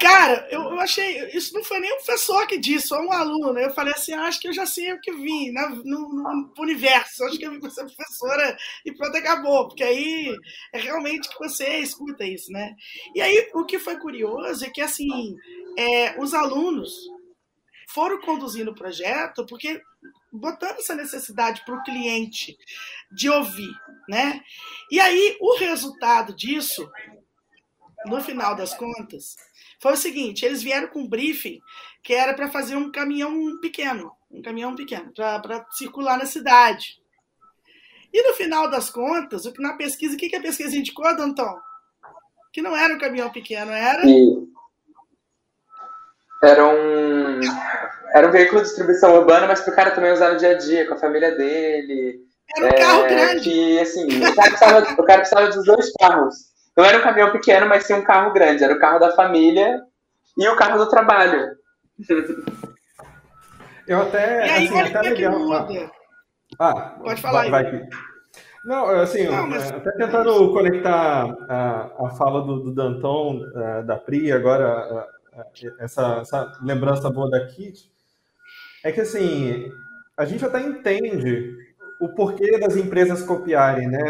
Cara, eu, eu, achei. Isso não foi nem um professor que disse, foi um aluno. Eu falei assim: acho que eu já sei o que vim na, no, no, universo. Acho que eu vim para ser professora e pronto, acabou. Porque aí é realmente que você escuta isso, né? E aí o que foi curioso é que, assim, é, os alunos foram conduzindo o projeto porque botando essa necessidade para o cliente de ouvir, né? E aí o resultado disso, no final das contas, foi o seguinte: eles vieram com um briefing que era para fazer um caminhão pequeno, um caminhão pequeno, para circular na cidade. E no final das contas, o que na pesquisa, o que, que a pesquisa indicou, Danton? Que não era um caminhão pequeno, era. E era um era um veículo de distribuição urbana, mas para o cara também usar no dia a dia, com a família dele. Era um é, carro grande. Que, assim, o cara, precisava, o cara precisava dos dois carros. Não era um caminhão pequeno, mas sim um carro grande. Era o carro da família e o carro do trabalho. Eu até. E aí, assim, até legal. Ah, pode falar vai, aí. Vai. Não, assim, Não, mas... até tentando conectar a, a fala do, do Danton, uh, da Pri, agora essa, essa lembrança boa da Kit, é que assim, a gente até entende o porquê das empresas copiarem, né?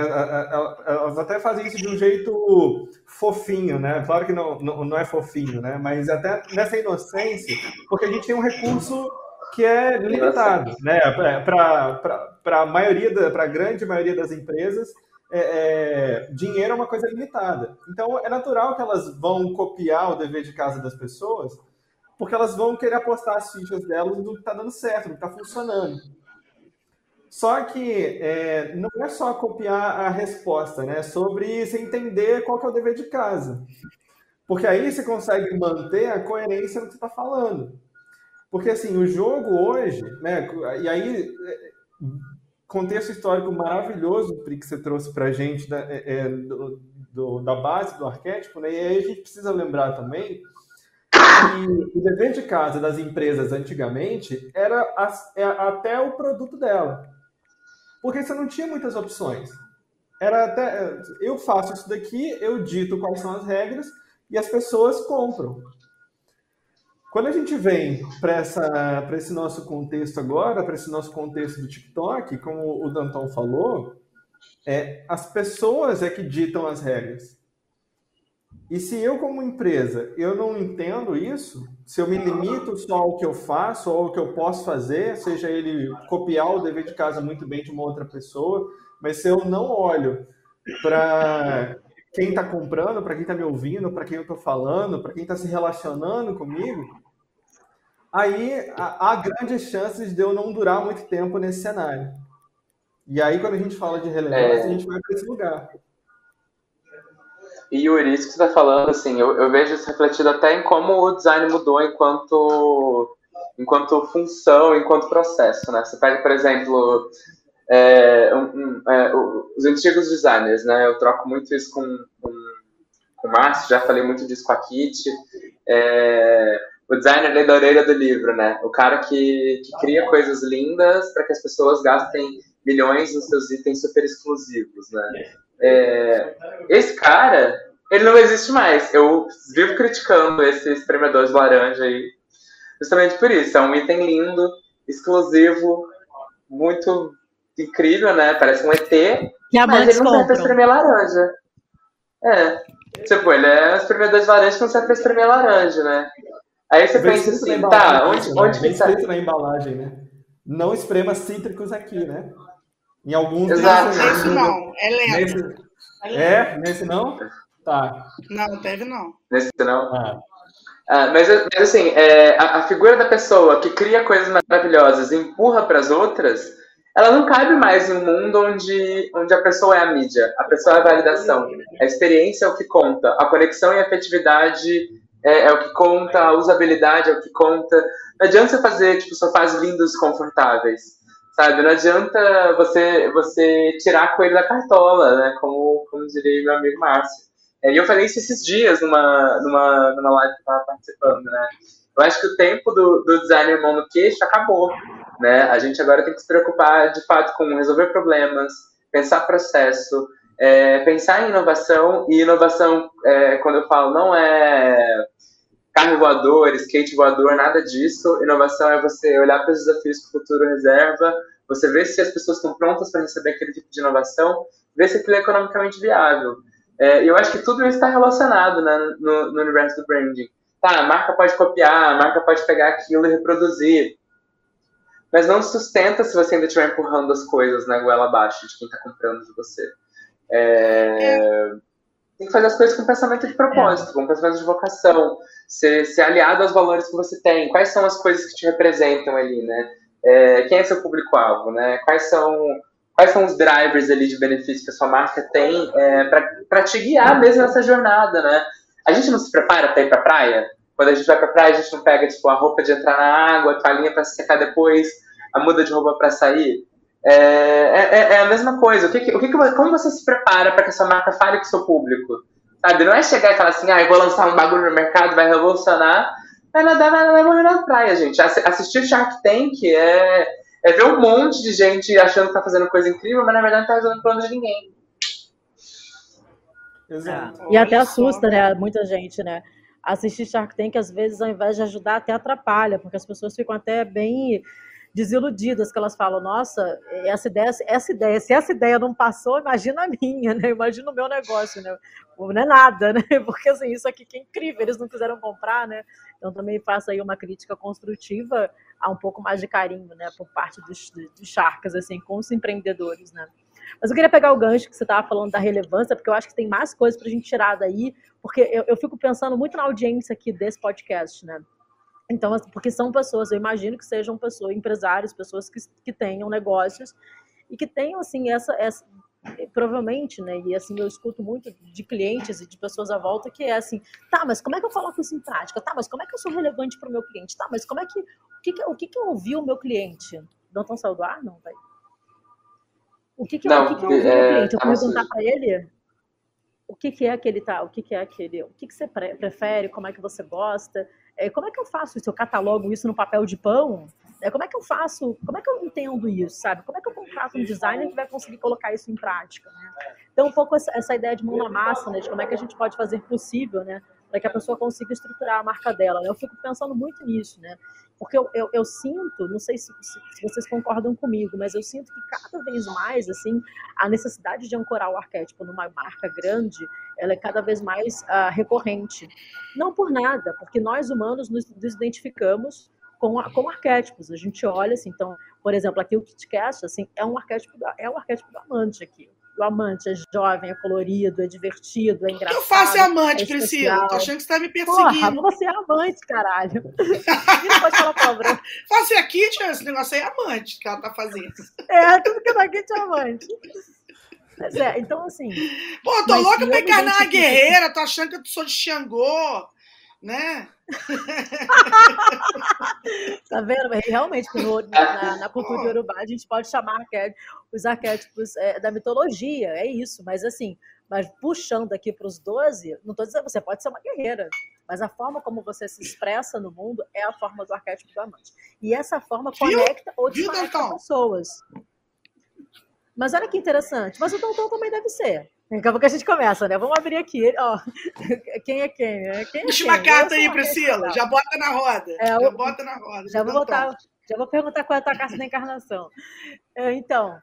Elas até fazem isso de um jeito fofinho, né? Claro que não, não, não é fofinho, né? Mas até nessa inocência, porque a gente tem um recurso que é limitado, né? Para a maioria, para a grande maioria das empresas, é, é, dinheiro é uma coisa limitada. Então é natural que elas vão copiar o dever de casa das pessoas porque elas vão querer apostar as fichas delas no que está dando certo, no que está funcionando. Só que é, não é só copiar a resposta, né? É sobre você entender qual que é o dever de casa. Porque aí você consegue manter a coerência no que você está falando. Porque assim, o jogo hoje, né? E aí, contexto histórico maravilhoso que você trouxe para a gente da, é, é, do, do, da base do arquétipo, né? E aí a gente precisa lembrar também que o dever de casa das empresas antigamente era é, até o produto dela. Porque você não tinha muitas opções. Era até eu faço isso daqui, eu dito quais são as regras e as pessoas compram. Quando a gente vem para esse nosso contexto agora, para esse nosso contexto do TikTok, como o Danton falou, é, as pessoas é que ditam as regras. E se eu, como empresa, eu não entendo isso, se eu me limito só ao que eu faço ou ao que eu posso fazer, seja ele copiar o dever de casa muito bem de uma outra pessoa, mas se eu não olho para quem está comprando, para quem está me ouvindo, para quem eu estou falando, para quem está se relacionando comigo, aí há grandes chances de eu não durar muito tempo nesse cenário. E aí, quando a gente fala de relevância, é... a gente vai para esse lugar. E Yuri, isso que você está falando, assim, eu, eu, vejo isso refletido até em como o design mudou enquanto, enquanto função, enquanto processo, né? Você pega, por exemplo, é, um, um, é, os antigos designers, né? Eu troco muito isso com, com, com o Márcio, já falei muito disso com a Kit. É, o designer é da orelha do livro, né? O cara que, que cria coisas lindas para que as pessoas gastem milhões nos seus itens super exclusivos, né? É, esse cara, ele não existe mais. Eu vivo criticando esse espremedor de laranja aí, justamente por isso. É um item lindo, exclusivo, muito incrível, né? Parece um ET, mas ele não serve pra espremer laranja. É. Tipo, ele é um espremedor de laranja que não serve pra espremer laranja, né? Aí você pensa assim, tá, onde, onde que tá? na embalagem, né? Não esprema cítricos aqui, né? Em alguns Exato. Nesse não, é lento. Nesse... É? Nesse não? Tá. Não, teve não. Nesse não? Ah. Ah, mas, mas, assim, é, a, a, figura da pessoa que cria coisas maravilhosas e empurra para as outras, ela não cabe mais em um mundo onde, onde a pessoa é a mídia, a pessoa é a validação, a experiência é o que conta, a conexão e a afetividade é, é o que conta, a usabilidade é o que conta. Não adianta você fazer tipo, sofás lindos e confortáveis sabe? Não adianta você, você tirar coelho da cartola, né? Como, como diria meu amigo Márcio. É, e eu falei isso esses dias numa, numa, numa live que eu estava participando, né? Eu acho que o tempo do, do designer mão no queixo acabou, né? A gente agora tem que se preocupar, de fato, com resolver problemas, pensar processo, é, pensar em inovação, e inovação, é, quando eu falo, não é carro voador, skate voador, nada disso. Inovação é você olhar para os desafios que o futuro reserva, você ver se as pessoas estão prontas para receber aquele tipo de inovação, ver se aquilo é economicamente viável. É, eu acho que tudo isso está relacionado né, no, no, universo do branding. Tá, a marca pode copiar, a marca pode pegar aquilo e reproduzir, mas não sustenta se você ainda estiver empurrando as coisas na goela abaixo de quem está comprando de você. É, tem que fazer as coisas com pensamento de propósito, com pensamento de vocação, ser, ser aliado aos valores que você tem. Quais são as coisas que te representam ali, né? É, quem é seu público-alvo, né? Quais são quais são os drivers ali de benefício que a sua marca tem é, para te guiar mesmo nessa jornada, né? A gente não se prepara para ir para praia? Quando a gente vai para praia, a gente não pega tipo a roupa de entrar na água, a toalhinha para secar depois, a muda de roupa para sair. É, é, é, a mesma coisa. O que, o que, como você se prepara para que a sua marca fale com o seu público? Sabe? Não é chegar e falar assim, ah, eu vou lançar um bagulho no mercado, vai revolucionar, vai nadar, vai, vai morrer na praia, gente. Assistir Shark Tank é, é ver um monte de gente achando que tá fazendo coisa incrível, mas na verdade não tá resolvendo plano de ninguém. Exato. É. E até assusta, né? Muita gente, né? Assistir Shark Tank, às vezes, ao invés de ajudar, até atrapalha, porque as pessoas ficam até bem desiludidas, que elas falam, nossa, essa ideia, essa ideia, se essa ideia não passou, imagina a minha, né? Imagina o meu negócio, né? Não é nada, né? Porque assim, isso aqui que é incrível, eles não quiseram comprar, né? Então também faço aí uma crítica construtiva a um pouco mais de carinho, né, por parte dos, dos charcas, assim, com os empreendedores, né? Mas eu queria pegar o gancho que você estava falando da relevância, porque eu acho que tem mais coisas para a gente tirar daí, porque eu, eu fico pensando muito na audiência aqui desse podcast, né? Então, assim, porque são pessoas, eu imagino que sejam pessoas, empresários, pessoas que, que tenham negócios e que tenham, assim, essa, essa provavelmente, né, e assim, eu escuto muito de clientes e de pessoas à volta que é assim, tá, mas como é que eu coloco isso em prática? Tá, mas como é que eu sou relevante para o meu cliente? Tá, mas como é que, o que, que, o que, que eu ouvi o meu cliente? Não estão saindo do ar? Não, vai. O que, que, não, o que, que eu ouvi o meu é, cliente? Eu vou perguntar para ele o que, que é aquele tá, o que, que é aquele, o que, que você prefere, como é que você gosta, é, como é que eu faço isso? Eu catalogo isso no papel de pão? É, como é que eu faço? Como é que eu entendo isso, sabe? Como é que eu contrato um designer que vai conseguir colocar isso em prática? Né? Então, um pouco essa, essa, ideia de mão na massa, né? De como é que a gente pode fazer possível, né? Para que a pessoa consiga estruturar a marca dela. Né? Eu fico pensando muito nisso, né? Porque eu, eu, eu sinto, não sei se, se, vocês concordam comigo, mas eu sinto que cada vez mais, assim, a necessidade de ancorar o arquétipo numa marca grande, ela é cada vez mais uh, recorrente. Não por nada, porque nós humanos nos, nos identificamos com, com arquétipos. A gente olha assim, então, por exemplo, aqui o KitKat, assim, é um arquétipo, é um arquétipo do amante aqui o amante é jovem, é colorido, é divertido, é engraçado. Eu faço é amante, é Priscila. Tô achando que você tá me perseguindo. Porra, você é amante, caralho. não pode falar palavrão. Fazer aqui, esse negócio aí é amante que ela tá fazendo. É, tudo que tá aqui é amante. Mas é, então assim. Pô, tô louca pra encarnar a guerreira, tô achando que eu sou de Xangô né? tá vendo? Realmente, no, na, na, cultura Yorubá, a gente pode chamar os arquétipos é, da mitologia, é isso, mas assim, mas puxando aqui para os 12, não estou dizendo você pode ser uma guerreira, mas a forma como você se expressa no mundo é a forma do arquétipo do amante. E essa forma conecta ou desconecta pessoas. Mas olha que interessante, mas o Tonton também deve ser. Daqui a pouco a gente começa, né? Vamos abrir aqui. Ó, quem é quem? Né? quem é Puxa uma carta aí, Priscila. Já bota na roda. É, já bota na roda. Já, vou botar, já vou perguntar qual é a tua carta da encarnação. É, então,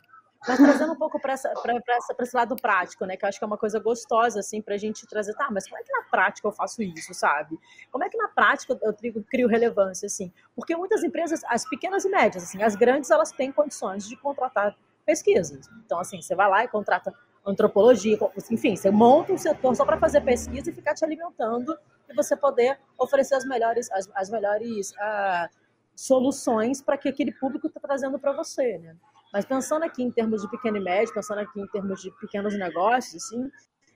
mas trazendo um pouco para esse lado prático, né? Que eu acho que é uma coisa gostosa, assim, para a gente trazer. Tá, mas como é que na prática eu faço isso, sabe? Como é que na prática eu crio relevância, assim? Porque muitas empresas, as pequenas e médias, assim, as grandes, elas têm condições de contratar pesquisas. Então, assim, você vai lá e contrata antropologia, enfim, você monta um setor só para fazer pesquisa e ficar te alimentando e você poder oferecer as melhores, as, as melhores uh, soluções para que aquele público está trazendo para você, né? Mas pensando aqui em termos de pequeno e médio, pensando aqui em termos de pequenos negócios, assim,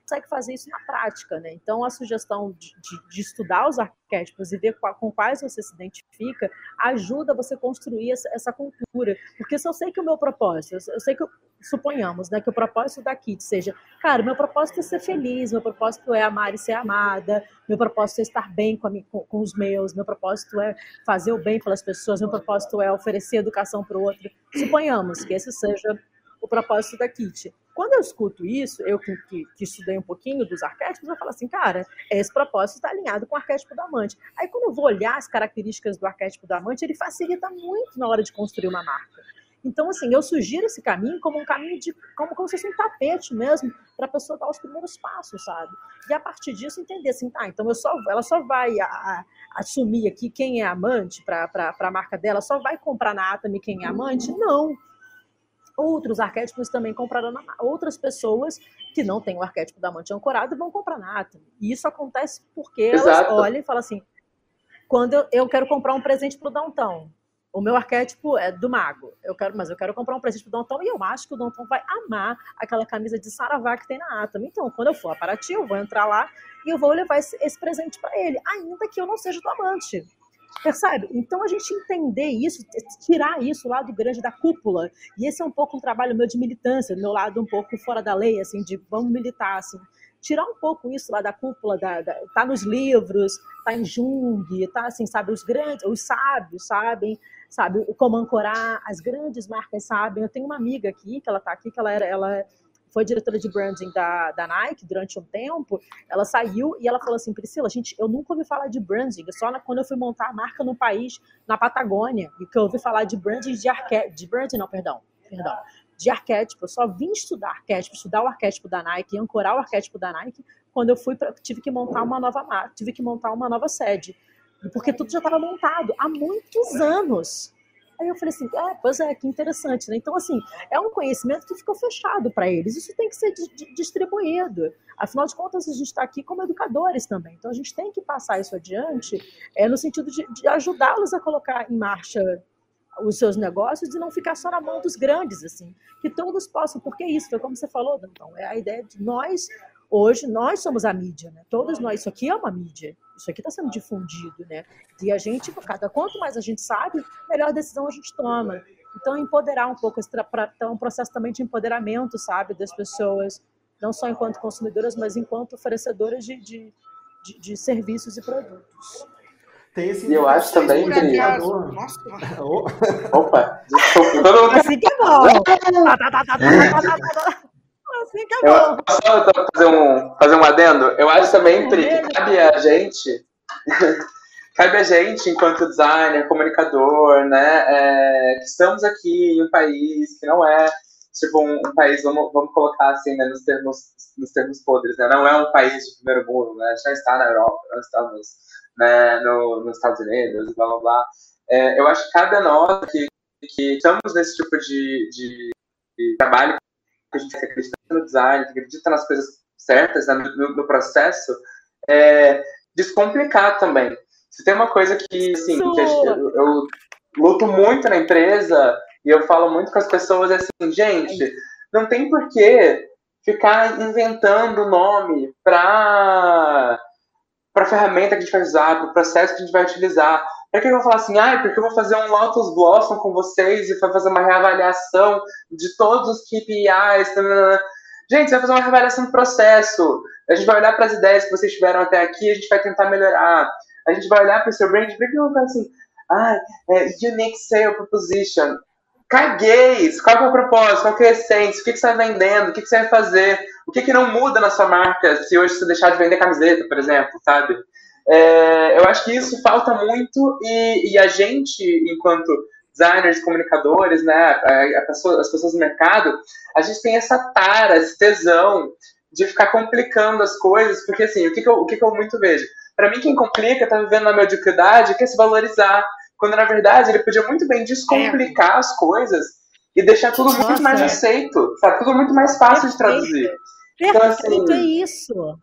consegue fazer isso na prática, né? Então, a sugestão de, de, de estudar os arquétipos e ver com quais você se identifica ajuda você construir essa, essa, cultura. Porque se eu sei que o meu propósito, eu, eu sei que, suponhamos, né, que o propósito da Kit seja, cara, meu propósito é ser feliz, meu propósito é amar e ser amada, meu propósito é estar bem com, a, com, com os meus, meu propósito é fazer o bem pelas pessoas, meu propósito é oferecer educação para o outro. Suponhamos que esse seja o propósito da Kit Quando eu escuto isso, eu que, que, que estudei um pouquinho dos arquétipos, eu falo assim, cara, esse propósito está alinhado com o arquétipo do amante. Aí quando eu vou olhar as características do arquétipo do amante, ele facilita muito na hora de construir uma marca. Então, assim, eu sugiro esse caminho como um caminho de. como, como se fosse um tapete mesmo, para a pessoa dar os primeiros passos, sabe? E a partir disso entender assim, tá, então eu só, ela só vai a, a, assumir aqui quem é amante para a marca dela, só vai comprar na Atami quem é amante? Não. Outros arquétipos também comprarão na outras pessoas que não têm o arquétipo da amante ancorado vão comprar na Atami. E isso acontece porque Exato. elas olham e falam assim: quando eu, eu quero comprar um presente para o Downtown, o meu arquétipo é do mago. Eu quero, mas eu quero comprar um presente pro Danton e eu acho que o Danton vai amar aquela camisa de saravá que tem na Atom. Então, quando eu for a Paraty, eu vou entrar lá e eu vou levar esse, esse presente para ele, ainda que eu não seja do amante. Percebe? Então a gente entender isso, tirar isso lá do grande da cúpula. E esse é um pouco um trabalho meu de militância, meu lado um pouco fora da lei, assim, de vamos militar, assim tirar um pouco isso lá da cúpula, da, da, tá nos livros, tá em Jung, tá assim, sabe, os grandes, os sábios sabem, sabe, como ancorar, as grandes marcas sabem. Eu tenho uma amiga aqui, que ela tá aqui, que ela era, ela foi diretora de branding da, da Nike durante um tempo, ela saiu e ela falou assim, Priscila, gente, eu nunca ouvi falar de branding, só na, quando eu fui montar a marca no país, na Patagônia, e que eu ouvi falar de branding de arquétipo, de branding não, perdão, perdão, de arquétipo, eu só vim estudar arquétipo, estudar o arquétipo da Nike, ancorar o arquétipo da Nike, quando eu fui pra, tive que montar uma nova marca, tive que montar uma nova sede. Porque tudo já estava montado há muitos anos. Aí eu falei assim, ah, pois é, que interessante, né? Então, assim, é um conhecimento que ficou fechado para eles. Isso tem que ser distribuído. Afinal de contas, a gente está aqui como educadores também. Então, a gente tem que passar isso adiante é, no sentido de, de ajudá-los a colocar em marcha os seus negócios e não ficar só na mão dos grandes, assim. Que todos possam, porque é isso, foi como você falou, então, é a ideia de nós Hoje nós somos a mídia, né? Todos nós, isso aqui é uma mídia, isso aqui está sendo difundido, né? E a gente, cada quanto mais a gente sabe, melhor decisão a gente toma. Então, empoderar um pouco, então, um processo também de empoderamento, sabe, das pessoas, não só enquanto consumidoras, mas enquanto oferecedoras de, de, de, de serviços e produtos. Tem esse eu acho também que. Nossa. Opa, desculpa. Assim que é bom. Assim bom. Eu, só fazer um, fazer um adendo? Eu acho também, Pri, que cabe a gente. cabe a gente, enquanto designer, comunicador, né, é, que estamos aqui em um país que não é tipo um, um país, vamos, vamos colocar assim, né, nos termos, nos termos podres, né, não é um país de primeiro mundo, né, já está na Europa, nós estamos né, no, nos Estados Unidos, blá blá blá. É, eu acho que cabe a nós que, que estamos nesse tipo de, de, de trabalho que a gente acredita no design, que acredita nas coisas certas, né, no, no, processo, é, descomplicar também. Se tem uma coisa que, assim, que eu, eu, luto muito na empresa e eu falo muito com as pessoas é assim, gente, não tem porquê ficar inventando nome para para a ferramenta que a gente vai usar, para o processo que a gente vai utilizar. Para que eu vou falar assim, ah, porque eu vou fazer um Lotus Blossom com vocês e vai fazer uma reavaliação de todos os KPIs. Gente, você vai fazer uma reavaliação do processo. A gente vai olhar para as ideias que vocês tiveram até aqui, a gente vai tentar melhorar. A gente vai olhar para o seu brand, por que eu vou falar assim, ah, é unique sale proposition. Caguei! Qual é o propósito? Qual é a essência? O que, você está vendendo? O que, que você vai fazer? O que, que não muda na sua marca se hoje você deixar de vender camiseta, por exemplo, sabe? É, eu acho que isso falta muito e, e, a gente, enquanto designers, comunicadores, né, pessoa, as pessoas do mercado, a gente tem essa tara, esse tesão de ficar complicando as coisas, porque assim, o que, que, eu, o que, que eu muito vejo? Para mim, quem complica está vivendo na mediocridade quer se valorizar, quando na verdade ele podia muito bem descomplicar é. as coisas e deixar tudo Nossa, muito mais aceito, sabe? Tudo muito mais fácil de traduzir. Perfeito, então, assim, é isso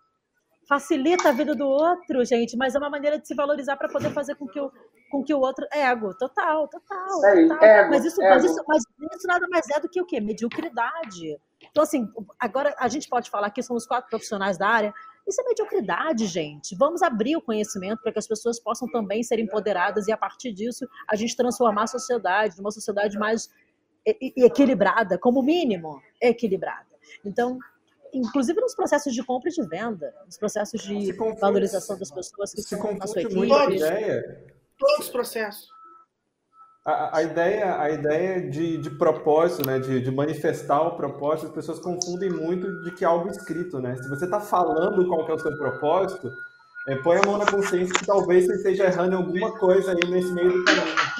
facilita a vida do outro, gente, mas é uma maneira de se valorizar para poder fazer com que o, com que o outro. Ego, total, total. total. Ego, mas, isso, ego. Mas, isso, mas isso nada mais é do que o quê? Mediocridade. Então, assim, agora a gente pode falar que somos quatro profissionais da área. Isso é mediocridade, gente. Vamos abrir o conhecimento para que as pessoas possam também ser empoderadas e, a partir disso, a gente transformar a sociedade numa sociedade mais equilibrada, como mínimo, equilibrada. Então, inclusive nos processos de compra e de venda, nos processos de valorização das pessoas que estão na sua equipe. Todos, todos os processos. a, a, ideia, a ideia de, de propósito, né, de, de, manifestar o propósito, as pessoas confundem muito de que é algo escrito, né? Se você está falando qual é o seu propósito, é, põe a mão na consciência que talvez você esteja errando alguma coisa aí nesse meio do caminho.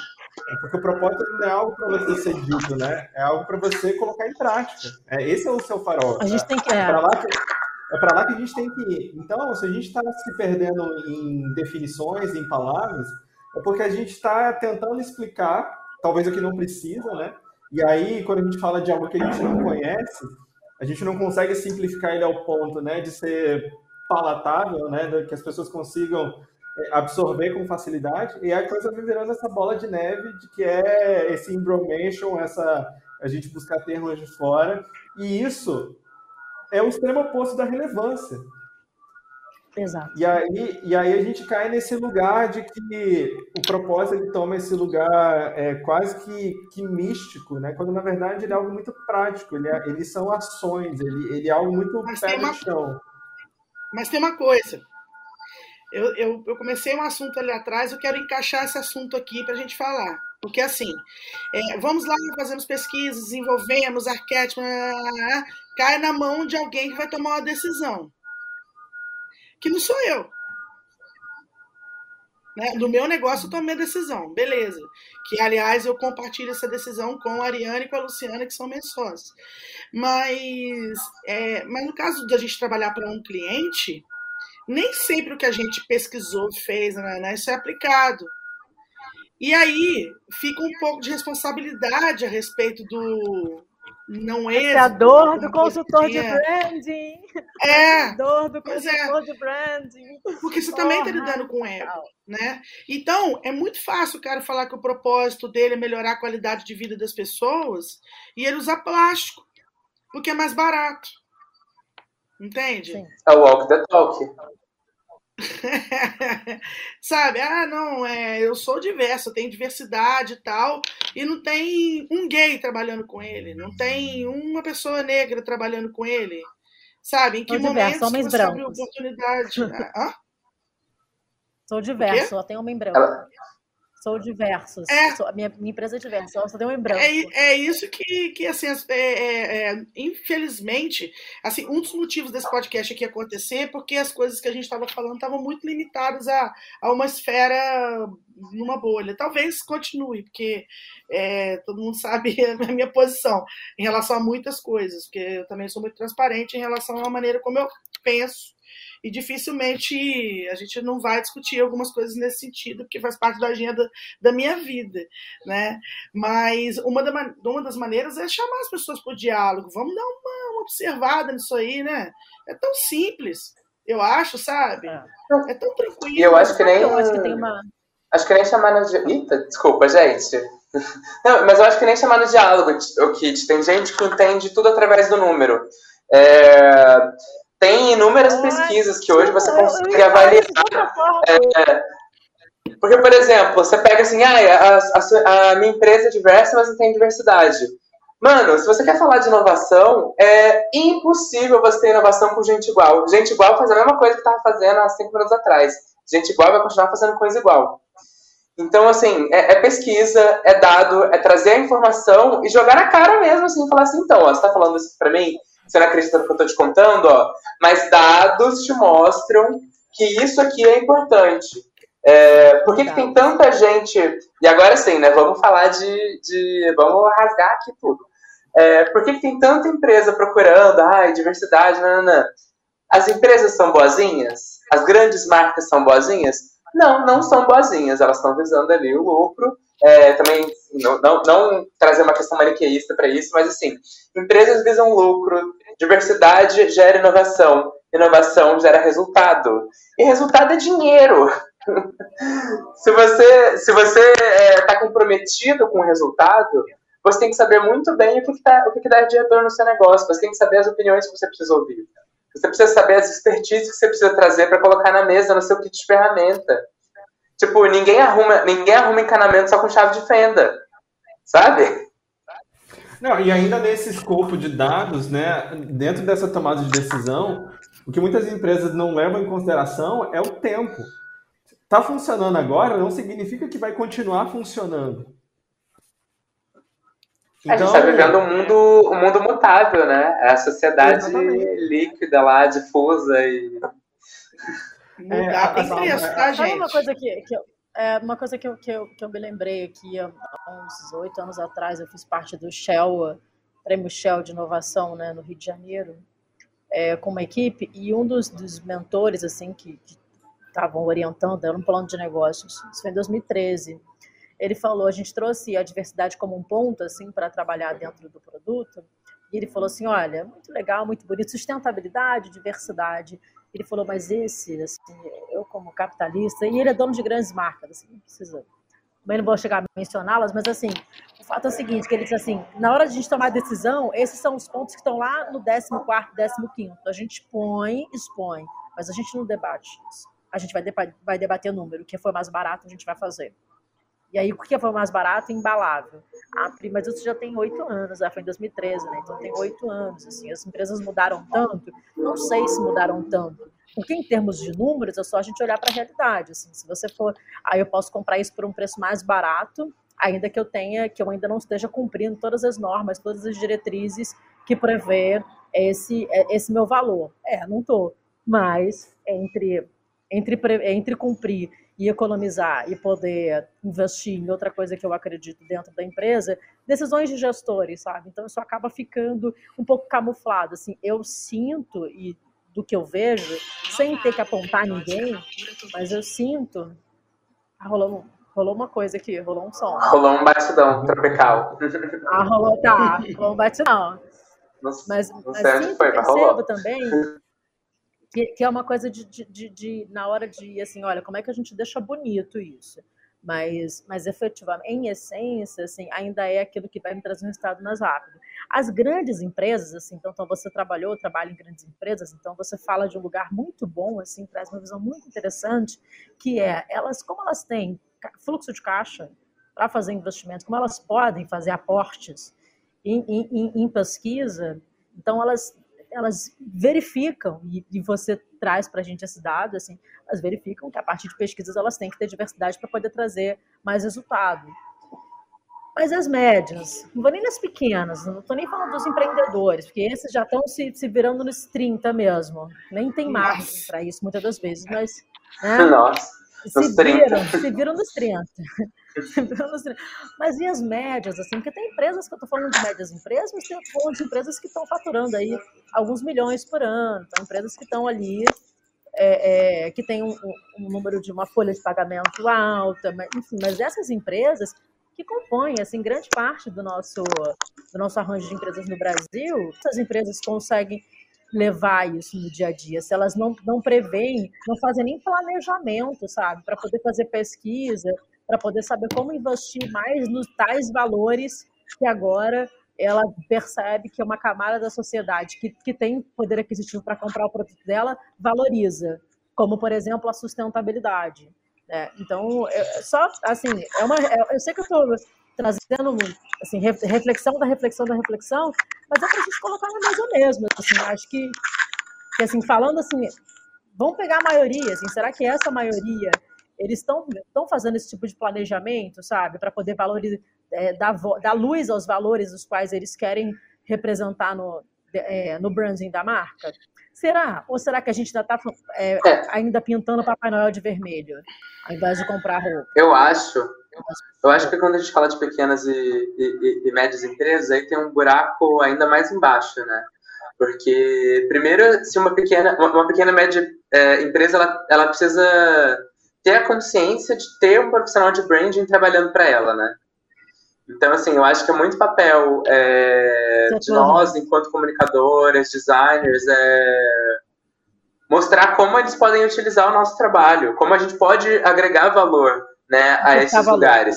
É porque o propósito não é algo para você ser dito, né? É algo para você colocar em prática. É, esse é o seu farol. A gente tá? tem que... É para lá que é para lá que a gente tem que ir. Então, se a gente está se perdendo em definições, em palavras, é porque a gente está tentando explicar, talvez o que não precisa, né? E aí, quando a gente fala de algo que a gente não conhece, a gente não consegue simplificar ele ao ponto, né, de ser palatável, né, que as pessoas consigam é, absorver com facilidade. E aí a coisa vai virando essa bola de neve de que é esse embromation, essa a gente buscar termos de fora. E isso é o extremo oposto da relevância. Exato. E aí, e aí a gente cai nesse lugar de que o propósito ele toma esse lugar é, quase que, que místico, né? Quando na verdade ele é algo muito prático, ele, é, ele são ações, ele, ele é algo muito mas pé no chão. Mas tem uma coisa. Eu, eu, eu, comecei um assunto ali atrás, eu quero encaixar esse assunto aqui para a gente falar. Porque assim, é, vamos lá, fazemos pesquisas, desenvolvemos arquétipos, cai na mão de alguém que vai tomar uma decisão que não sou eu. Né? No meu negócio, eu tomei a decisão, beleza. Que, aliás, eu compartilho essa decisão com a Ariane e com a Luciana, que são minhas sócias. Mas, é, mas no caso da gente trabalhar para um cliente, nem sempre o que a gente pesquisou, fez, né, né, isso é aplicado. E aí fica um pouco de responsabilidade a respeito do, não é. É a dor do consultor de branding. É. A dor do é. consultor é. de branding. Porque você também está lidando com ego, né? Então, é muito fácil o cara falar que o propósito dele é melhorar a qualidade de vida das pessoas e ele usar plástico, porque é mais barato. Entende? Sim. É o walk the talk. Sabe? Ah, não, é, eu sou diverso, eu tenho diversidade e tal, e não tem um gay trabalhando com ele, não tem uma pessoa negra trabalhando com ele. Sabe? Em que sou momento diverso, homens você brancos. oportunidade? Ah? Sou diverso, só tem homem branco. Ela... Sou diversos. É. Sou, minha, minha empresa é diversa, só tem um em branco. É, é isso que, que assim, é, é, é, infelizmente, assim, um dos motivos desse podcast aqui acontecer é porque as coisas que a gente estava falando estavam muito limitadas a, a uma esfera numa bolha. Talvez continue, porque é, todo mundo sabe a minha posição em relação a muitas coisas, porque eu também sou muito transparente em relação à maneira como eu penso e dificilmente a gente não vai discutir algumas coisas nesse sentido, porque faz parte da agenda da minha vida, né? Mas uma, da, uma das maneiras é chamar as pessoas para o diálogo, vamos dar uma, uma observada nisso aí, né? É tão simples, eu acho, sabe? É, é tão tranquilo. E eu acho que nem. Eu acho que tem uma. Acho que nem chamar no diálogo. Eita, desculpa, gente. Não, mas eu acho que nem chamar no diálogo, o Kit. Tem gente que entende tudo através do número. É, tem inúmeras pesquisas que hoje você consegue avaliar. É, porque, por exemplo, você pega assim, ah, a, a, a minha empresa é diversa, mas não tem diversidade. Mano, se você quer falar de inovação, é impossível você ter inovação com gente igual. Gente igual faz a mesma coisa que estava fazendo há cinco anos atrás. Gente igual vai continuar fazendo coisa igual. Então, assim, é, é, pesquisa, é dado, é trazer a informação e jogar na cara mesmo, assim, falar assim, então, ó, você está falando isso para mim? Você não acredita no que eu estou te contando, ó, mas dados te mostram que isso aqui é importante. É, por que, que, tem tanta gente. E agora sim, né? Vamos falar de. de vamos rasgar aqui tudo. É, por que, que, tem tanta empresa procurando, ai, diversidade, não. As empresas são boazinhas? As grandes marcas são boazinhas? Não, não são boazinhas, elas estão visando ali o lucro. É, também não, não, não, trazer uma questão maniqueísta para isso, mas assim, empresas visam lucro, diversidade gera inovação, inovação gera resultado. E resultado é dinheiro. se você se você está é, tá comprometido com o resultado, você tem que saber muito bem o que, que, tá, o que, que dá de retorno no seu negócio. Você tem que saber as opiniões que você precisa ouvir. Você precisa saber as expertises que você precisa trazer para colocar na mesa, no seu kit de ferramenta. Tipo, ninguém arruma, ninguém arruma encanamento só com chave de fenda. Sabe? Não, e ainda nesse escopo de dados, né, dentro dessa tomada de decisão, o que muitas empresas não levam em consideração é o tempo. Está funcionando agora não significa que vai continuar funcionando. Então... A gente está então, vivendo um mundo, um mundo mutável, né? É a sociedade Exatamente. líquida lá, difusa e. Mudar tem preço, tá, gente? uma coisa que, que eu, é, uma coisa que eu, que, eu, que eu me lembrei aqui, há uns oito anos atrás, eu fiz parte do Shell, Prêmio Shell de Inovação, né, no Rio de Janeiro, é, com uma equipe, e um dos, dos mentores, assim, que estavam orientando, era um plano de negócios, isso foi em 2013, ele falou, a gente trouxe a diversidade como um ponto assim para trabalhar dentro do produto. E ele falou assim, olha, muito legal, muito bonito, sustentabilidade, diversidade. Ele falou, mas esse, assim, eu como capitalista, e ele é dono de grandes marcas, assim, não precisa, também não vou chegar a mencioná-las, mas assim, o fato é o seguinte, que ele disse assim, na hora de a gente tomar a decisão, esses são os pontos que estão lá no 14º, 15 A gente põe, expõe, mas a gente não debate isso. A gente vai, vai debater o número, o que foi mais barato a gente vai fazer. E aí, o que foi mais barato? Embalável. Ah, mas isso já tem oito anos, foi em 2013, né? Então tem oito anos. Assim, as empresas mudaram tanto? Não sei se mudaram tanto. Porque em termos de números, é só a gente olhar para a realidade. Assim, se você for, aí eu posso comprar isso por um preço mais barato, ainda que eu tenha, que eu ainda não esteja cumprindo todas as normas, todas as diretrizes que prevê esse, esse meu valor. É, não estou. Mas entre, entre, entre cumprir e economizar e poder investir em outra coisa que eu acredito dentro da empresa, decisões de gestores, sabe? Então isso acaba ficando um pouco camuflado. Assim, eu sinto e do que eu vejo, sem ter que apontar ninguém, mas eu sinto. Ah, rolou, rolou uma coisa aqui, rolou um som. Rolou um batidão tropical. Ah, rolou, tá, rolou um batidão. Mas, mas sinto, foi, percebo rolou. também que, que é uma coisa de, de, de, de, na hora de, assim, olha, como é que a gente deixa bonito isso? Mas, mas efetivamente, em essência, assim, ainda é aquilo que vai me trazer um resultado mais rápido. As grandes empresas, assim, então, então você trabalhou, trabalha em grandes empresas, então você fala de um lugar muito bom, assim, traz uma visão muito interessante, que é, elas, como elas têm fluxo de caixa para fazer investimentos, como elas podem fazer aportes em, em, em pesquisa, então elas elas verificam, e, e você traz para a gente esse dado, assim, elas verificam que a partir de pesquisas elas têm que ter diversidade para poder trazer mais resultado. Mas as médias, não vou nem nas pequenas, não estou nem falando dos empreendedores, porque esses já estão se, se virando nos 30 mesmo. Nem tem margem para isso muitas das vezes, mas. Né? Nossa se viram, se viram nos 30. Mas e as médias, assim? Porque tem empresas que eu estou falando de médias empresas, mas tem falando de empresas que estão faturando aí alguns milhões por ano. Então, empresas que estão ali, é, é, que tem um, um, número de uma folha de pagamento alta, mas, enfim, mas essas empresas que compõem assim grande parte do nosso do nosso arranjo de empresas no Brasil, essas empresas conseguem levar isso no dia a dia, se elas não, não preveem, não fazem nem planejamento, sabe, para poder fazer pesquisa, para poder saber como investir mais nos tais valores que agora ela percebe que é uma camada da sociedade que, que tem poder aquisitivo para comprar o produto dela valoriza, como, por exemplo, a sustentabilidade. Né? Então, é, é só assim, é uma, é, eu sei que eu estou trazendo assim, reflexão da reflexão da reflexão, mas é para a gente colocar na mesa mesmo. Assim, acho que, que, assim, falando assim, vamos pegar a maioria, assim, será que essa maioria, eles estão fazendo esse tipo de planejamento, sabe, para poder valorizar, é, dar, dar luz aos valores os quais eles querem representar no, é, no branding da marca? Será? Ou será que a gente ainda está é, é. ainda pintando Papai Noel de vermelho, ao invés de comprar roupa? Eu acho eu acho que quando a gente fala de pequenas e, e, e, médias empresas, aí tem um buraco ainda mais embaixo, né? Porque, primeiro, se uma pequena, uma pequena média é, empresa, ela, ela precisa ter a consciência de ter um profissional de branding trabalhando para ela, né? Então, assim, eu acho que é muito papel é, de nós, enquanto comunicadoras, designers, é, mostrar como eles podem utilizar o nosso trabalho, como a gente pode agregar valor né, a esses lugares.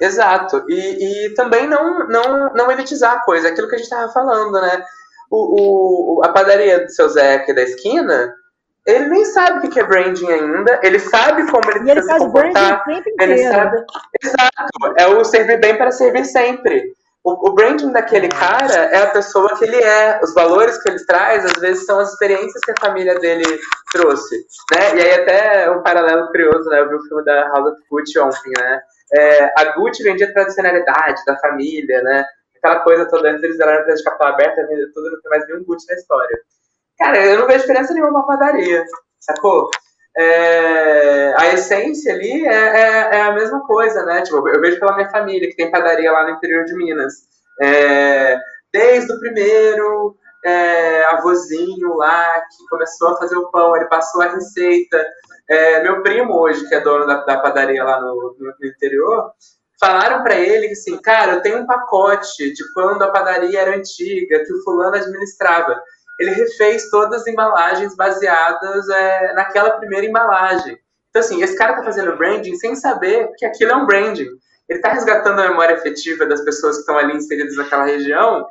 Exato. E, e também não, não, não elitizar a coisa, aquilo que a gente estava falando, né? O, o, a padaria do seu Zé aqui da esquina, ele nem sabe o que é branding ainda, ele sabe como ele precisa ele se comportar. Ele sabe. Exato. É o servir bem para servir sempre. O, o, branding daquele cara é a pessoa que ele é, os valores que ele traz, às vezes são as experiências que a família dele trouxe, né? E aí até um paralelo curioso, né? Eu vi o filme da House of Gucci ontem, né? É, a Gucci vendia a tradicionalidade da família, né? Aquela coisa toda, antes eles eram de capital aberta, tudo, não tem mais nenhum Gucci na história. Cara, eu não vejo diferença nenhuma com a padaria, sacou? É, a essência ali é, é, é, a mesma coisa, né? Tipo, eu vejo pela minha família, que tem padaria lá no interior de Minas. É, desde o primeiro é, avôzinho lá, que começou a fazer o pão, ele passou a receita. É, meu primo hoje, que é dono da, da padaria lá no, no, interior, falaram para ele que assim, cara, eu tenho um pacote de quando a padaria era antiga, que o fulano administrava ele refez todas as embalagens baseadas é, naquela primeira embalagem. Então, assim, esse cara está fazendo branding sem saber que aquilo é um branding. Ele está resgatando a memória afetiva das pessoas que estão ali inseridas naquela região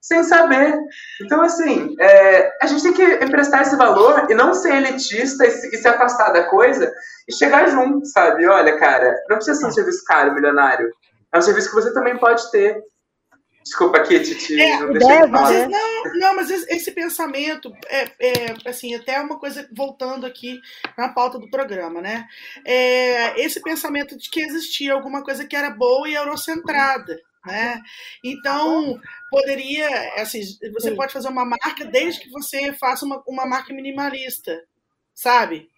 sem saber. Então, assim, é, a gente tem que emprestar esse valor e não ser elitista e se, e se, afastar da coisa e chegar junto, sabe? Olha, cara, não precisa ser um serviço caro, milionário. É um serviço que você também pode ter. Desculpa aqui, Titi, é, não deixei de falar. Não, não, mas esse pensamento, é, é, assim, até uma coisa, voltando aqui na pauta do programa, né? É, esse pensamento de que existia alguma coisa que era boa e eurocentrada, né? Então, poderia, assim, você pode fazer uma marca desde que você faça uma, uma marca minimalista, sabe?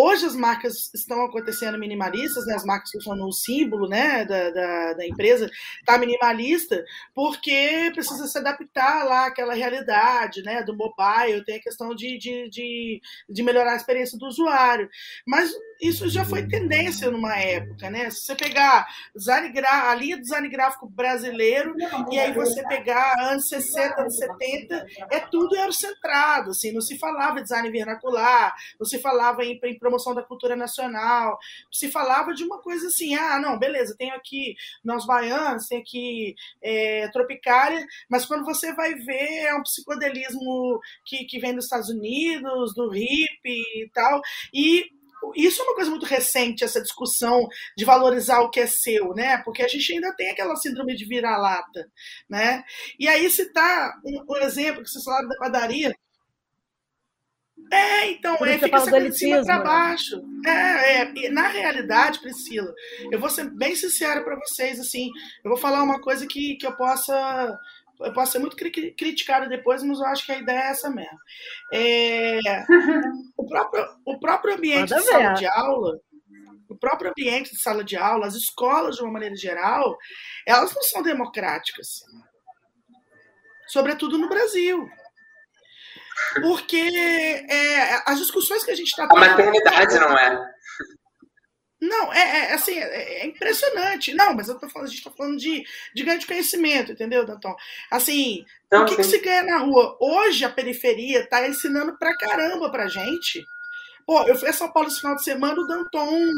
Hoje as marcas estão acontecendo minimalistas, né? as marcas que usam o símbolo né? da, da, da empresa está minimalista, porque precisa se adaptar lá àquela realidade né? do mobile, tem a questão de, de, de, de melhorar a experiência do usuário. Mas isso já foi tendência numa época, né? Se você pegar design a linha de design gráfico brasileiro e aí você pegar anos 60, anos 70, é tudo eurocentrado, assim, não se falava em design vernacular, não se falava em, em promoção da cultura nacional, se falava de uma coisa assim, ah, não, beleza, tem aqui nós baianos, tem aqui é, Tropicália, mas quando você vai ver é um psicodelismo que, que vem dos Estados Unidos, do hip e tal, e isso é uma coisa muito recente, essa discussão de valorizar o que é seu, né? Porque a gente ainda tem aquela síndrome de vira-lata, né? E aí citar um, um exemplo que vocês falaram da padaria, é, então, é, fica sempre de cima para né? baixo. É, é, na realidade, Priscila, eu vou ser bem sincera para vocês, assim, eu vou falar uma coisa que, que eu possa eu posso ser muito cri criticada depois, mas eu acho que a ideia é essa mesmo. É, o, próprio, o próprio ambiente de sala de aula, o próprio ambiente de sala de aula, as escolas, de uma maneira geral, elas não são democráticas. Sobretudo no Brasil. Porque é, as discussões que a gente está tendo. A maternidade não é. Não, é, é assim, é, é, impressionante. Não, mas eu tô falando, a gente está falando de, de ganho de conhecimento, entendeu, Danton? Assim, não, o que, que, se ganha na rua? Hoje a periferia está ensinando pra caramba pra gente. Pô, eu fui a São Paulo esse final de semana, o Danton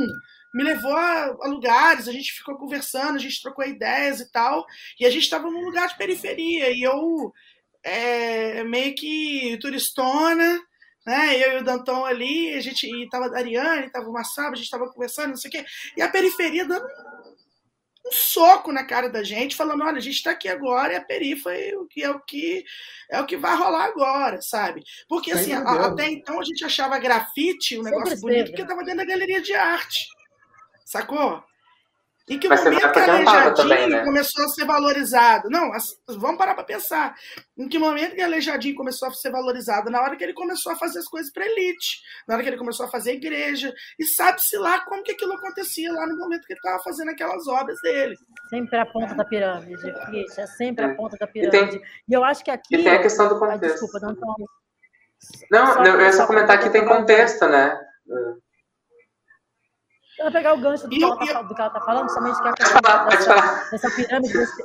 me levou a, a, lugares, a gente ficou conversando, a gente trocou ideias e tal, e a gente estava num lugar de periferia, e eu é, meio que turistona, né? Eu e o Dantão ali, a gente e tava a Ariane, tava o Massaba, a gente tava conversando, não sei o quê, e a periferia dando um soco na cara da gente, falando, olha, a gente está aqui agora e a periferia o que é o que é o que vai rolar agora, sabe? Porque assim, a, até então a gente achava grafite um negócio bonito porque estava dentro da galeria de arte. Sacou? Em que Mas momento que a Aleijadinho também, né? começou a ser valorizado? Não, vamos parar para pensar. Em que momento que a Aleijadinho começou a ser valorizado? Na hora que ele começou a fazer as coisas para elite, na hora que ele começou a fazer igreja. E sabe-se lá como que aquilo acontecia lá no momento que ele estava fazendo aquelas obras dele. Sempre a ponta da pirâmide, é sempre a ponta da pirâmide. E, tem, e eu acho que aqui. E tem a questão do contexto. Ah, desculpa, não, não, não, eu ia só comentar que tem contexto, né? Eu vou pegar o gancho do, que, ela tá, do que ela tá falando, somente que é a dessa, dessa pirâmide, desse,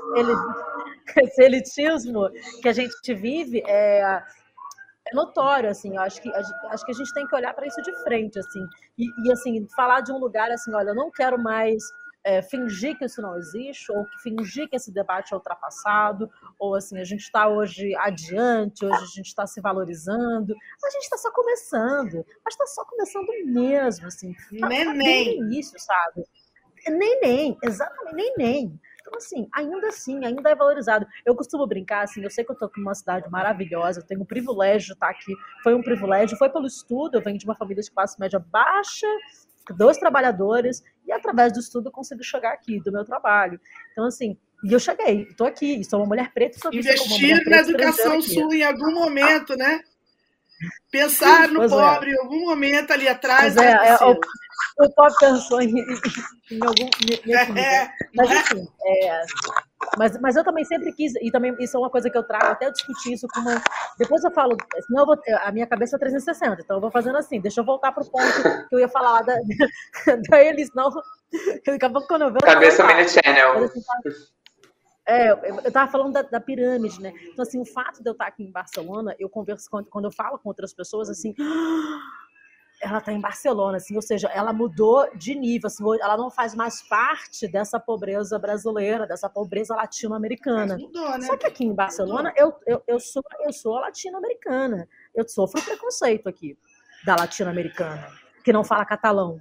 esse elitismo que a gente vive é, é notório, assim, eu acho que, acho que a gente tem que olhar para isso de frente, assim, e, e, assim, falar de um lugar assim, olha, eu não quero mais é, fingir que isso não existe, ou fingir que esse debate é ultrapassado, ou assim, a gente está hoje adiante, hoje a gente está se valorizando, a gente está só começando, mas está só começando mesmo, assim, tá, nem, tá nem. início, sabe? Nem, nem, exatamente, nem, nem. Então, assim, ainda assim, ainda é valorizado. Eu costumo brincar, assim, eu sei que eu tô numa cidade maravilhosa, eu tenho o privilégio de estar aqui. Foi um privilégio, foi pelo estudo, eu venho de uma família de classe média baixa, dos trabalhadores, e através do estudo eu consigo chegar aqui, do meu trabalho. Então, assim, e eu cheguei, estou aqui, sou uma mulher preta. Sou Investir na educação sul em algum momento, né? Pensar no pois é. pobre é. em algum momento ali atrás. É, é, o, o pobre pensou em, em algum. Em, é, mas assim, é, mas, mas eu também sempre quis, e também isso é uma coisa que eu trago, até eu discutir isso com uma. Depois eu falo, senão eu vou, a minha cabeça é 360, então eu vou fazendo assim, deixa eu voltar para o ponto que eu ia falar da, da eles, não. Daqui a pouco quando eu vejo. Cabeça Mini Channel. Assim, é, eu estava falando da, da, pirâmide, né? Então, assim, o fato de eu estar aqui em Barcelona, eu converso, quando, quando eu falo com outras pessoas, assim, ela está em Barcelona, assim, ou seja, ela mudou de nível, assim, ela não faz mais parte dessa pobreza brasileira, dessa pobreza latino-americana. Né? Só que aqui em Barcelona, eu, eu, eu sou, eu sou latino-americana. Eu sofro preconceito aqui da latino-americana, que não fala catalão.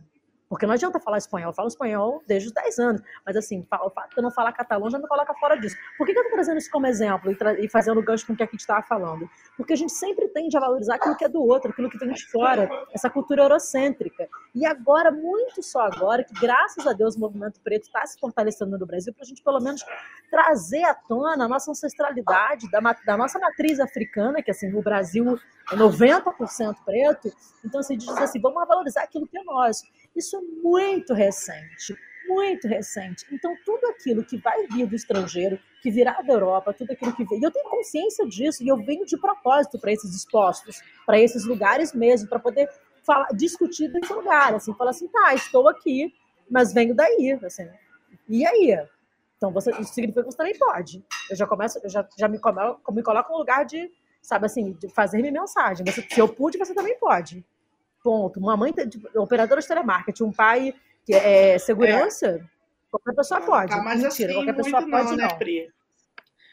Porque não adianta falar espanhol, eu falo espanhol desde os 10 anos. Mas assim, o fato de eu não falar catalão já me coloca fora disso. Por que, que eu estou trazendo isso como exemplo e, e fazendo gancho com o que a gente estava falando? Porque a gente sempre tende a valorizar aquilo que é do outro, aquilo que vem de fora, essa cultura eurocêntrica. E agora, muito só agora, que graças a Deus o movimento preto está se fortalecendo no Brasil, para a gente pelo menos trazer à tona a nossa ancestralidade, da, da nossa matriz africana, que assim, o Brasil é 90% preto. Então, assim, diz assim, vamos valorizar aquilo que é nosso. Isso é muito recente, muito recente. Então, tudo aquilo que vai vir do estrangeiro, que virá da Europa, tudo aquilo que vem. Eu tenho consciência disso e eu venho de propósito para esses expostos, para esses lugares mesmo, para poder falar, discutir desse lugar. Assim, falar assim, tá, estou aqui, mas venho daí. Assim, e aí? Então, você, isso significa que você também pode. Eu já começo, eu já, já me, me coloco no lugar de, sabe assim, de fazer minha mensagem. Você, se eu pude, você também pode. Ponto. Uma mãe, tipo, operadora de telemarketing, um pai que é segurança, é. qualquer pessoa pode. Tá, mas Mentira, assim, qualquer pessoa pode não. Né, Pri?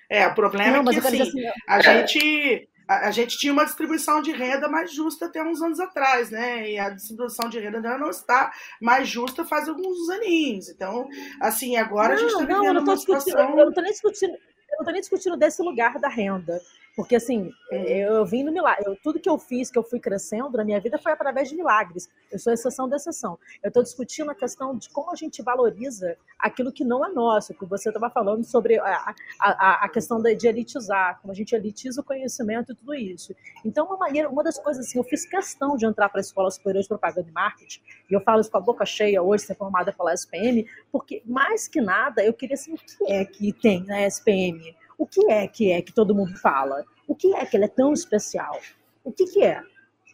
É, o problema não, é que assim, assim, a gente a, a, gente tinha uma distribuição de renda mais justa até uns anos atrás, né? E a distribuição de renda não está mais justa faz alguns aninhos. Então, assim, agora não, a gente está vivendo uma situação... Eu não estou nem discutindo eu não tô nem discutindo desse lugar da renda. Porque, assim, é, eu vim no milagre. Eu, tudo que eu fiz, que eu fui crescendo na minha vida, foi através de milagres. Eu sou exceção da exceção. Eu estou discutindo a questão de como a gente valoriza aquilo que não é nosso, que você estava falando sobre a, a, a questão de, elitizar, como a gente elitiza o conhecimento e tudo isso. Então, uma maneira, uma das coisas assim, eu fiz questão de entrar para a Escola Superior de Propaganda e Marketing, e eu falo isso com a boca cheia hoje, ser formada pela SPM, porque, mais que nada, eu queria saber o que é que tem na SPM o que é que é que todo mundo fala? O que é que ele é tão especial? O que, que é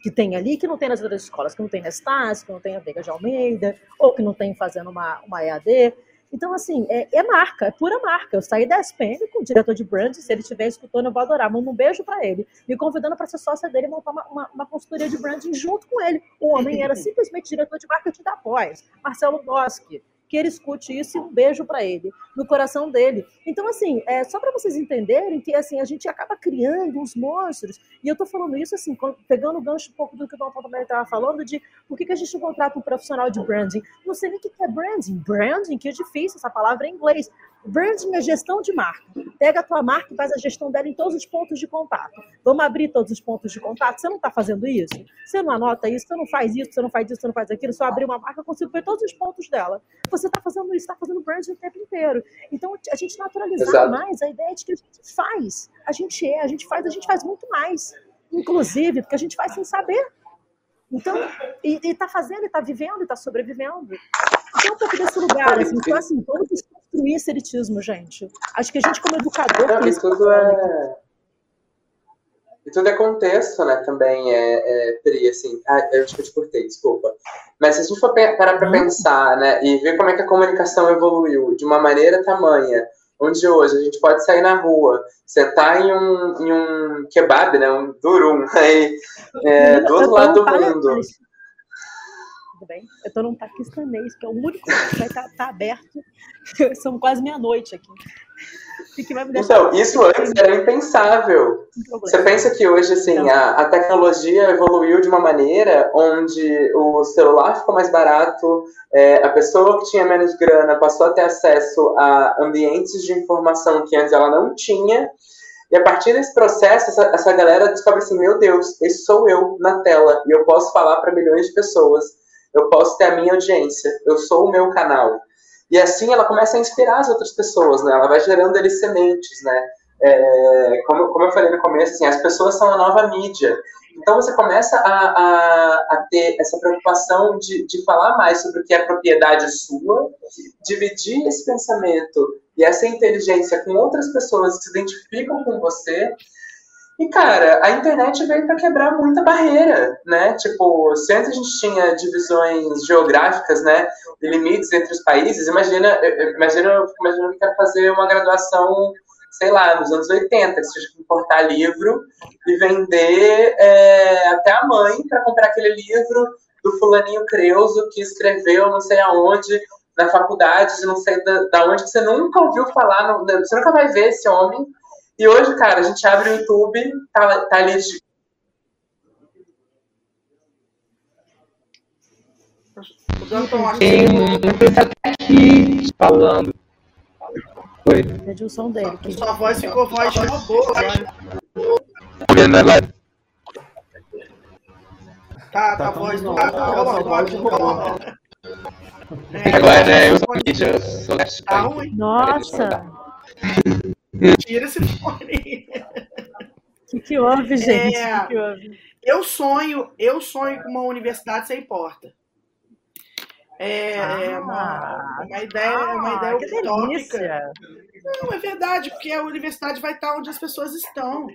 que tem ali que não tem nas outras escolas, que não tem na Estácio, que não tem a Veiga de Almeida, ou que não tem fazendo uma, uma EAD? Então, assim, é, é, marca, é pura marca. Eu saí da SPM com o diretor de brand, se ele estiver escutando, eu vou adorar. Mando um beijo para ele, me convidando para ser sócia dele e montar uma, uma, uma, consultoria de branding junto com ele. O homem era simplesmente diretor de marketing da Pós, Marcelo Boschi que ele escute isso e um beijo para ele, no coração dele. Então, assim, é só para vocês entenderem que assim a gente acaba criando uns monstros, e eu estou falando isso assim, pegando o gancho um pouco do que o Dom também estava falando, de por que, que a gente contrata um profissional de branding? Não sei nem o que é branding. Branding, que é difícil, essa palavra é em inglês. Branding é gestão de marca. Pega a tua marca e faz a gestão dela em todos os pontos de contato. Vamos abrir todos os pontos de contato? Você não está fazendo isso? Você não anota isso? Você não faz isso? Você não faz isso? Você não faz aquilo? Eu abrir uma marca, eu consigo ver todos os pontos dela. Você está fazendo isso, está fazendo branding o tempo inteiro. Então, a gente naturalizar Exato. mais a ideia de que a gente faz. A gente é, a gente faz, a gente faz muito mais. Inclusive, porque a gente faz sem saber. Então, e, está fazendo, e está vivendo, e está sobrevivendo. Então, um pouco desse lugar, assim, então, assim, vamos desconstruir esse elitismo, gente. Acho que a gente, como educador, Não, e tudo é... E tudo é contexto, né, também, é, é Pri, assim, ah, eu acho que eu te cortei, desculpa. Mas se a gente for parar para pensar, né, e ver como é que a comunicação evoluiu de uma maneira tamanha, onde hoje a gente pode sair na rua, sentar em um, em um kebab, né, um durum, aí, é, do outro lado do mundo tudo bem? Eu estou num paquistanês, que é o único que vai estar tá, tá aberto. São quase meia-noite aqui. Então, isso antes era impensável. Você pensa que hoje, assim, a, a, tecnologia evoluiu de uma maneira onde o celular ficou mais barato, é, a pessoa que tinha menos grana passou a ter acesso a ambientes de informação que antes ela não tinha, e a partir desse processo, essa, essa galera descobre assim: meu Deus, esse sou eu na tela, e eu posso falar para milhões de pessoas. eu posso ter a minha audiência, eu sou o meu canal. E assim ela começa a inspirar as outras pessoas, né? Ela vai gerando ali sementes, né? É, como, como eu falei no começo, assim, as pessoas são a nova mídia. Então você começa a, a, a ter essa preocupação de, de falar mais sobre o que é propriedade sua, dividir esse pensamento e essa inteligência com outras pessoas que se identificam com você. E, cara, a internet veio para quebrar muita barreira, né? Tipo, se antes a gente tinha divisões geográficas, né? limites entre os países, imagina, imagina, imagina que quer fazer uma graduação sei lá, nos anos 80, que você tinha que importar livro e vender é, até a mãe para comprar aquele livro do fulaninho Creuso que escreveu não sei aonde, na faculdade, não sei da, da onde, que você nunca ouviu falar, você nunca vai ver esse homem. E hoje, cara, a gente abre o YouTube, tá, tá ali de... Tem um aqui falando. Foi. Perdi o som dele. Que... Sua voz ficou voz de robô agora. Tá, tá, tá voz do tá, Agora é eu sou mídia, eu sou Tá ruim. Nossa! Tira esse fone. O que, que houve, gente? É, que, que houve? Eu sonho, eu sonho com uma universidade sem porta. É, ah, é uma, uma ideia, ah, uma ideia utópica. Não, é verdade, porque a universidade vai estar onde as pessoas estão.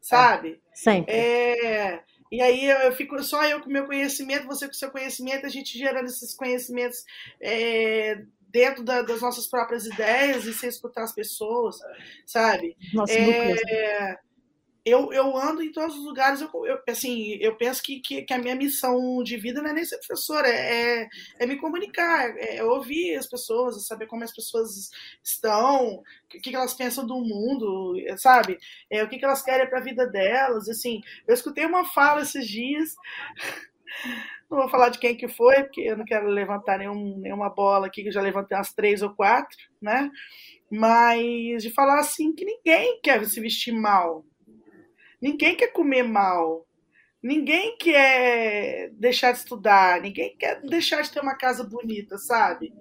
Sabe? Sempre. É, e aí eu fico só eu com meu conhecimento, você com seu conhecimento, a gente gerando esses conhecimentos é, dentro da, das nossas próprias ideias e sem escutar as pessoas, sabe? Nossa, é, eu, eu ando em todos os lugares, eu, eu assim, eu penso que, que, que, a minha missão de vida não é nem ser professora, é, é, é me comunicar, é, é, ouvir as pessoas, é saber como as pessoas estão, o que, que elas pensam do mundo, sabe? É, o que, que elas querem para a vida delas, assim. Eu escutei uma fala esses dias, não vou falar de quem que foi, porque eu não quero levantar nenhum, nenhuma bola aqui, que eu já levantei umas três ou quatro, né? Mas de falar assim que ninguém quer se vestir mal, Ninguém quer comer mal. Ninguém quer deixar de estudar, ninguém quer deixar de ter uma casa bonita, sabe?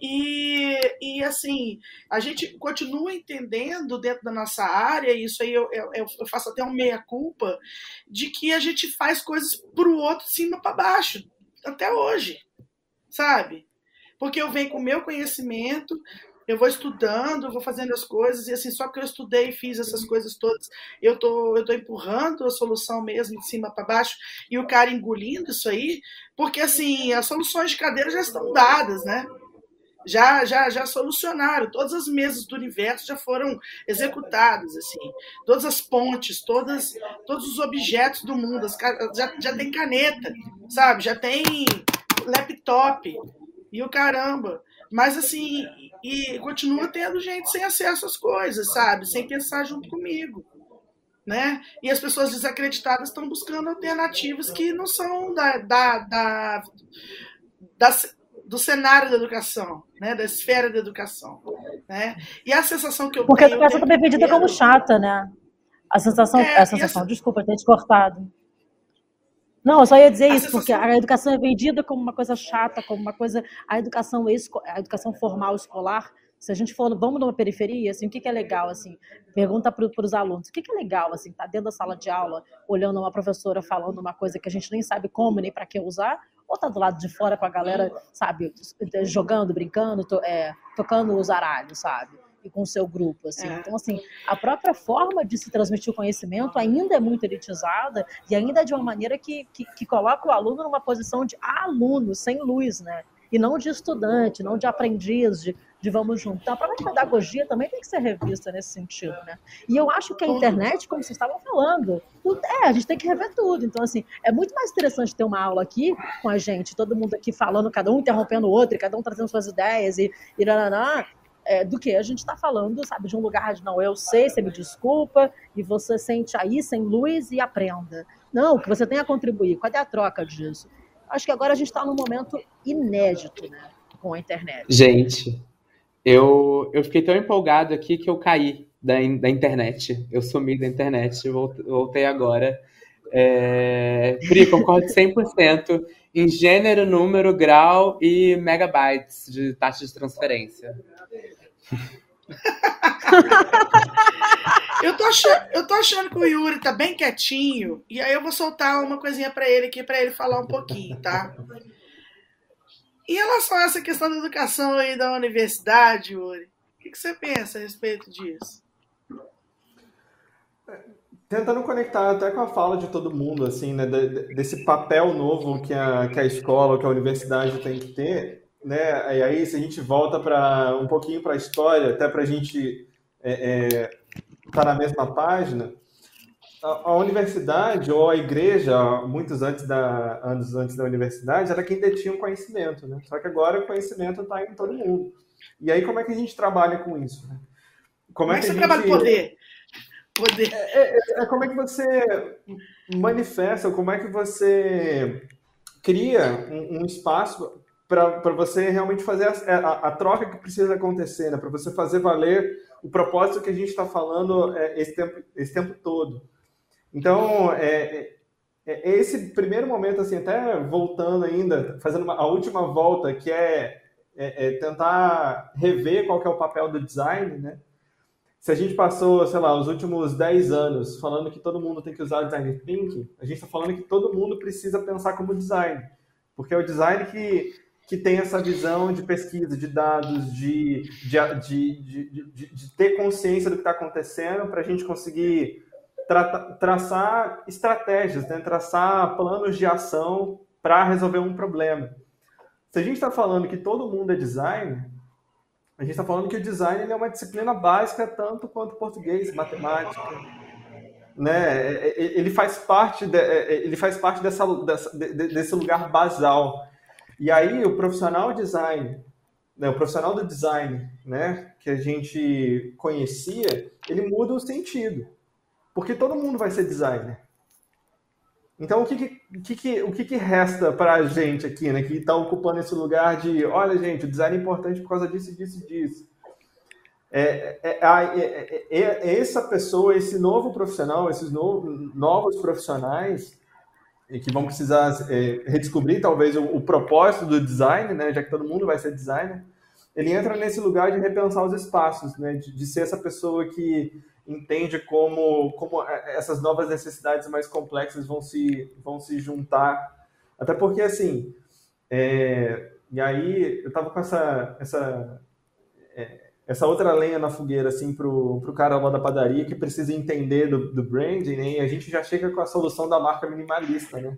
E, e assim, a gente continua entendendo dentro da nossa área, e isso aí eu, eu, eu faço até uma meia-culpa, de que a gente faz coisas para o outro de cima para baixo, até hoje, sabe? Porque eu venho com o meu conhecimento, eu vou estudando, vou fazendo as coisas, e assim, só que eu estudei e fiz essas coisas todas, eu tô, eu tô empurrando a solução mesmo de cima para baixo, e o cara engolindo isso aí, porque assim, as soluções de cadeira já estão dadas, né? Já, já, já solucionaram, todas as mesas do universo já foram executadas, assim, todas as pontes, todas, todos os objetos do mundo, as, já, já tem caneta, sabe? Já tem laptop, e o caramba. Mas assim, e continua tendo gente sem acesso às coisas, sabe? Sem pensar junto comigo. Né? E as pessoas desacreditadas estão buscando alternativas que não são da, da, da, da do cenário da educação, né? da esfera da educação. Né? E a sensação que eu Porque tenho. Porque a educação também é vendida como chata, né? A sensação, é, a sensação, a... desculpa ter te cortado. Não, eu só ia dizer a isso, porque a educação é vendida como uma coisa chata, como uma coisa. A educação, a educação formal escolar, se a gente for, vamos numa periferia, assim, o que, que é legal, assim, pergunta para os alunos, o que, que é legal, assim, tá dentro da sala de aula, olhando uma professora falando uma coisa que a gente nem sabe como nem para que usar, ou tá do lado de fora com a galera, sabe, jogando, brincando, to, é, tocando os aralhos, sabe? E com o seu grupo. Assim. É. Então, assim, a própria forma de se transmitir o conhecimento ainda é muito elitizada e ainda é de uma maneira que, que, que coloca o aluno numa posição de aluno, sem luz, né? E não de estudante, não de aprendiz, de, de vamos juntar. Então, a própria pedagogia também tem que ser revista nesse sentido, né? E eu acho que a internet, como vocês estavam falando, é, a gente tem que rever tudo. Então, assim, é muito mais interessante ter uma aula aqui com a gente, todo mundo aqui falando, cada um interrompendo o outro, e cada um trazendo suas ideias e, e nananá, é, do que a gente está falando, sabe, de um lugar de não, eu sei, você me desculpa, e você sente aí sem luz e aprenda. Não, que você tem a contribuir. Cadê a troca disso? Acho que agora a gente está num momento inédito, né, com a internet. Gente, eu, eu fiquei tão empolgado aqui que eu caí da, da internet. Eu sumi da internet, voltei agora. É, Pri, concordo 100%. Em gênero, número, grau e megabytes de taxa de transferência. eu, tô achando, eu tô achando que o Yuri tá bem quietinho, e aí eu vou soltar uma coisinha para ele aqui, para ele falar um pouquinho, tá? Em relação a essa questão da educação aí da universidade, Yuri, o que, que você pensa a respeito disso? Tentando conectar até com a fala de todo mundo, assim, né, desse papel novo que a, que a escola, que a universidade tem que ter, né, e aí se a gente volta para um pouquinho para a história, até para a gente estar é, é, tá na mesma página, a, a, universidade ou a igreja, muitos antes da, anos antes da universidade, era quem detinha o conhecimento, né? Só que agora o conhecimento está em todo mundo. E aí como é que a gente trabalha com isso? Né? Como, como é que, que você gente... trabalha poder? Poder. É, é, é, como é que você manifesta, como é que você cria um, um espaço para você realmente fazer a, a, a, troca que precisa acontecer, né? para você fazer valer o propósito que a gente está falando é, esse, tempo, esse tempo todo. Então, é, é, é, esse primeiro momento, assim, até voltando ainda, fazendo uma, a última volta, que é, é, é tentar rever qual que é o papel do design, né? Se a gente passou, sei lá, os últimos 10 anos falando que todo mundo tem que usar design thinking, a gente está falando que todo mundo precisa pensar como design. Porque é o design que, que tem essa visão de pesquisa, de dados, de, de, de, de, ter consciência do que está acontecendo para a gente conseguir tra traçar estratégias, né? traçar planos de ação para resolver um problema. Se a gente está falando que todo mundo é designer, a gente está falando que o design é uma disciplina básica tanto quanto português, matemática, né? É, é, ele faz parte de, é, ele faz parte dessa, dessa, desse lugar basal. E aí o profissional design, né, o profissional do design, né, que a gente conhecia, ele muda o sentido. Porque todo mundo vai ser designer. Então, o que, que, que, o que, que resta para a gente aqui, né, que está ocupando esse lugar de, olha, gente, o design é importante por causa disso, disso, disso. É, é, é, é, essa pessoa, esse novo profissional, esses no, novos profissionais, que vão precisar redescobrir talvez o, o, propósito do design, né, já que todo mundo vai ser designer, ele entra nesse lugar de repensar os espaços, né, de, de ser essa pessoa que entende como, como essas novas necessidades mais complexas vão se, vão se juntar. Até porque, assim, é, e aí eu tava com essa, essa, é, essa outra lenha na fogueira, assim, pro, pro cara lá da padaria que precisa entender do, do branding, né? E a gente já chega com a solução da marca minimalista, né?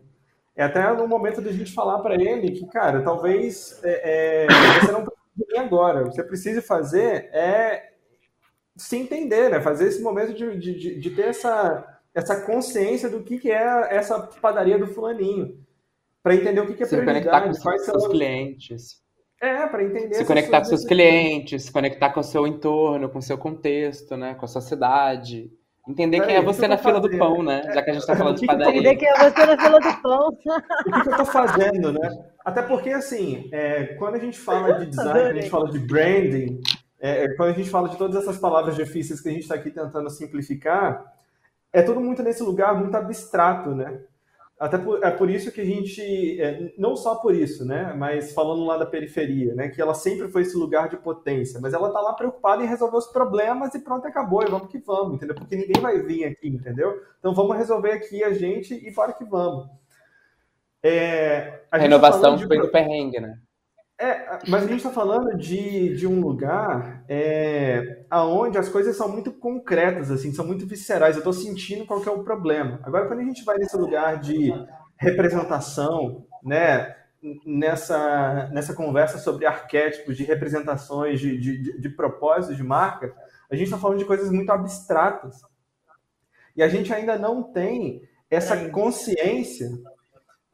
É até no momento da gente falar para ele que, cara, talvez é, é, você não precise agora. O que você precisa fazer é se entender, né? Fazer esse momento de, de, de ter essa, essa consciência do que, que é essa padaria do fulaninho. Para entender o que, que é se conectar com quais seus são... clientes. É, para entender. Se conectar com seus clientes, se conectar com o seu entorno, com o seu contexto, né? Com a sua cidade. Entender quem é você na fila do pão, né? Já que a gente está falando de padaria. Entender quem é você na fila do pão. o que, que eu estou fazendo, né? Até porque, assim, é, quando a gente fala de design, quando a gente fala de branding, é, é, quando a gente fala de todas essas palavras difíceis que a gente está aqui tentando simplificar, é tudo muito nesse lugar muito abstrato, né? Até por, é por isso que a gente, é, não só por isso, né? Mas falando lá da periferia, né? Que ela sempre foi esse lugar de potência, mas ela tá lá preocupada em resolver os problemas e pronto, acabou, e vamos que vamos, entendeu? Porque ninguém vai vir aqui, entendeu? Então vamos resolver aqui a gente e para que vamos. É, a, renovação de... foi do perrengue, né? É, mas a gente está falando de, de um lugar é, onde as coisas são muito concretas, assim, são muito viscerais. Eu estou sentindo qual é o problema. Agora, quando a gente vai nesse lugar de representação, né, nessa, nessa conversa sobre arquétipos, de representações, de, de, de propósitos de marca, a gente está falando de coisas muito abstratas. E a gente ainda não tem essa consciência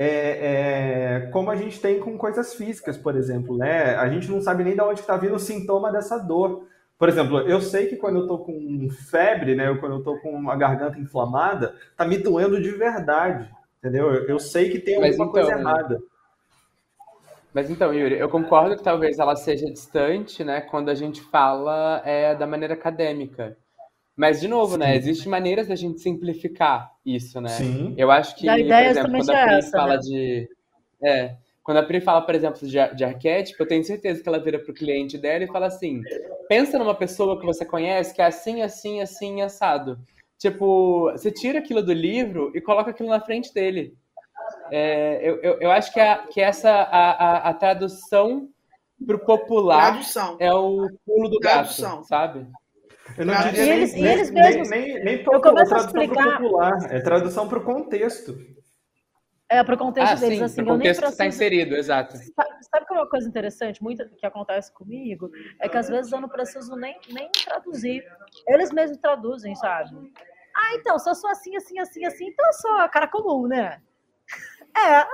é, é, como a gente tem com coisas físicas, por exemplo, né? A gente não sabe nem de onde está vindo o sintoma dessa dor. Por exemplo, eu sei que quando eu estou com febre, né? Quando eu estou com uma garganta inflamada, tá me doendo de verdade, entendeu? Eu, eu sei que tem alguma então, coisa errada. Mas então, Yuri, eu concordo que talvez ela seja distante, né? Quando a gente fala é, da maneira acadêmica. Mas, de novo, né, Sim. né? Existem maneiras da gente simplificar isso, né? Sim. Eu acho que, por exemplo, quando a é fala né? de. É. Quando a Pri fala, por exemplo, de, de arquétipo, eu tenho certeza que ela vira para o cliente dela e fala assim: pensa numa pessoa que você conhece que é assim, assim, assim, assado. Tipo, você tira aquilo do livro e coloca aquilo na frente dele. É, eu, eu, eu, acho que, a, que essa a, a, a tradução para o popular tradução. é o pulo do tradução. gato, sabe? Eu não diria eles, nem, eles nem, mesmos, nem, nem, nem popular, tradução para o popular, é tradução para o contexto. É, para o contexto ah, deles, sim, assim. O contexto preciso... está inserido, exato. Sabe, sabe que é uma coisa interessante, muito que acontece comigo? É que às vezes eu não preciso nem, nem traduzir. Eles mesmos traduzem, sabe? Ah, então, se eu sou assim, assim, assim, assim, então eu sou cara comum, né? É.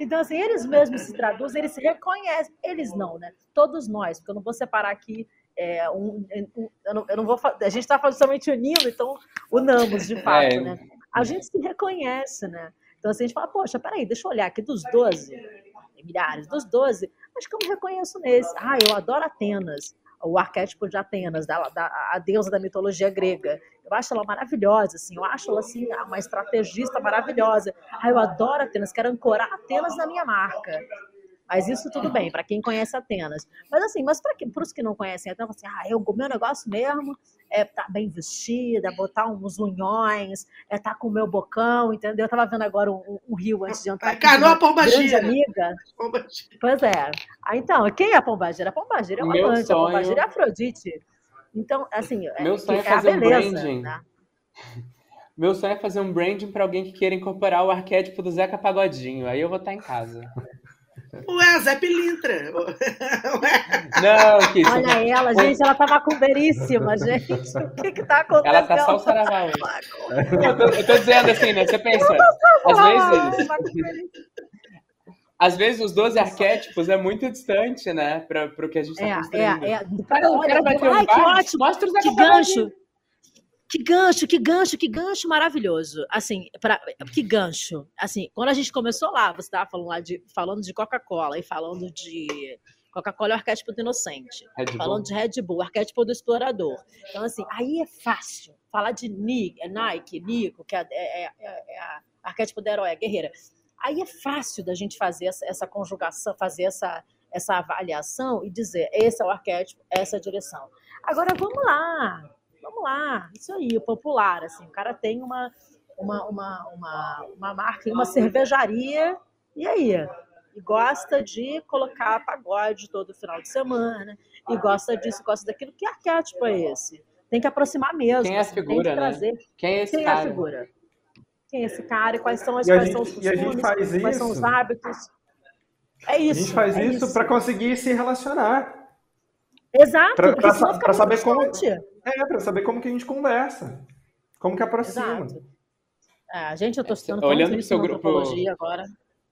Então, assim, eles mesmos se traduzem, eles se reconhecem. Eles não, né? Todos nós, porque eu não vou separar aqui é, um, um, eu, não, eu não vou a gente está falando somente unindo, então unamos de fato, é. né? A gente se reconhece, né? Então, assim, a gente fala, poxa, peraí, deixa eu olhar aqui dos 12, milhares, dos 12, acho que eu me reconheço nesse. Ah, eu adoro Atenas, o arquétipo de Atenas, da, da, a deusa da mitologia grega. Eu acho ela maravilhosa, assim, eu acho ela, assim, uma estrategista maravilhosa. Ah, eu adoro Atenas, quero ancorar Atenas na minha marca. Mas isso tudo bem, para quem conhece Atenas. Mas assim, mas para os que não conhecem Atenas, assim, ah, eu, o meu negócio mesmo é estar tá bem vestida, é botar uns unhões, é estar tá com o meu bocão, entendeu? Eu tava vendo agora um, um rio antes de entrar. Encarnou a Pombagira. amiga. Pombagira. Pois é. Ah, então, quem é a Pombagira? A Pombagira é uma amante, sonho... a Pombagira é Afrodite. Então, assim, meu é, sonho é, é fazer beleza, um branding. Né? Meu sonho é fazer um branding para alguém que queira incorporar o arquétipo do Zeca Pagodinho. Aí eu vou estar tá em casa. Ué, Zé Pilintra. Não, que Olha ela, gente, ela tava cumberíssima, gente. O que que tá acontecendo? Ela tá só o saravá hoje. Eu tô, eu tô dizendo assim, né? Você pensa, às vezes... Às vezes os 12 arquétipos é muito distante, né? Para o que a gente está é, construindo. É, é. Cara, o cara vai ter um ai, que ótimo, mostra os que gancho. Que gancho, que gancho, que gancho maravilhoso. Assim, pra, que gancho. Assim, quando a gente começou lá, você estava falando lá de falando de Coca-Cola e falando de Coca-Cola é o arquétipo do inocente. falando de Red Bull, arquétipo do explorador. Então, assim, aí é fácil. Falar de Nike, é Nike, Nico, que é, é, é, é a arquétipo da herói, guerreira. Aí é fácil da gente fazer essa, essa conjugação, fazer essa, essa avaliação e dizer, esse é o arquétipo, essa é a direção. Agora, vamos lá vamos lá, isso aí, o popular, assim, o cara tem uma, uma, uma, uma, uma marca, uma cervejaria, e aí? E gosta de colocar pagode todo final de semana, e gosta disso, gosta daquilo. Que arquétipo é esse? Tem que aproximar mesmo. Quem é a assim, figura, né? Quem é esse Quem cara? é a figura? Quem é esse cara? E quais são, as, quais gente, são os costumes? Quais isso, são os hábitos? É isso. A gente faz é isso para conseguir se relacionar. Exato. Para saber como. É, para saber como que a gente conversa. Como que aproxima. Exato. É, gente, eu tô estudando Olhando pro seu grupo agora.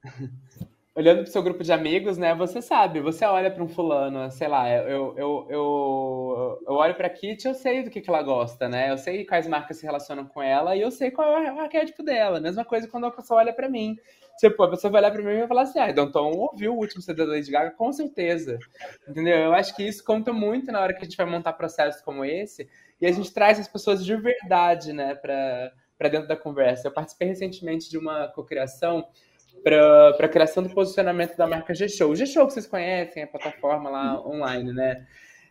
Olhando pro seu grupo de amigos, né? Você sabe, você olha para um fulano, sei lá, eu, eu, eu, eu olho pra Kitty, eu sei do que, que ela gosta, né? Eu sei quais marcas se relacionam com ela e eu sei qual é o arquétipo dela. Mesma coisa quando a pessoa olha para mim. Tipo, a pessoa vai olhar pra mim e vai falar assim, ah, Danton ouviu o último CD da Lady Gaga, com certeza. Entendeu? Eu acho que isso conta muito na hora que a gente vai montar processos como esse, e a gente traz as pessoas de verdade, né, pra, pra dentro da conversa. Eu participei recentemente de uma cocriação para a criação do posicionamento da marca G-Show. G-Show que vocês conhecem, a plataforma lá online, né?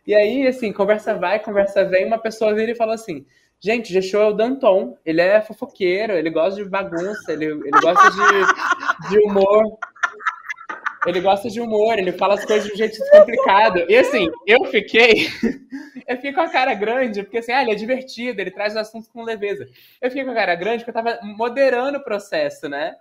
E aí, assim, conversa vai, conversa vem, uma pessoa vira e fala assim, Gente, G-Show é o Danton. Ele é fofoqueiro, ele gosta de bagunça, ele, ele gosta de, de humor. Ele gosta de humor, ele fala as coisas de um jeito complicado. E assim, eu fiquei. eu fiquei com a cara grande, porque assim, ah, ele é divertido, ele traz os assuntos com leveza. Eu fiquei com a cara grande porque eu tava moderando o processo, né?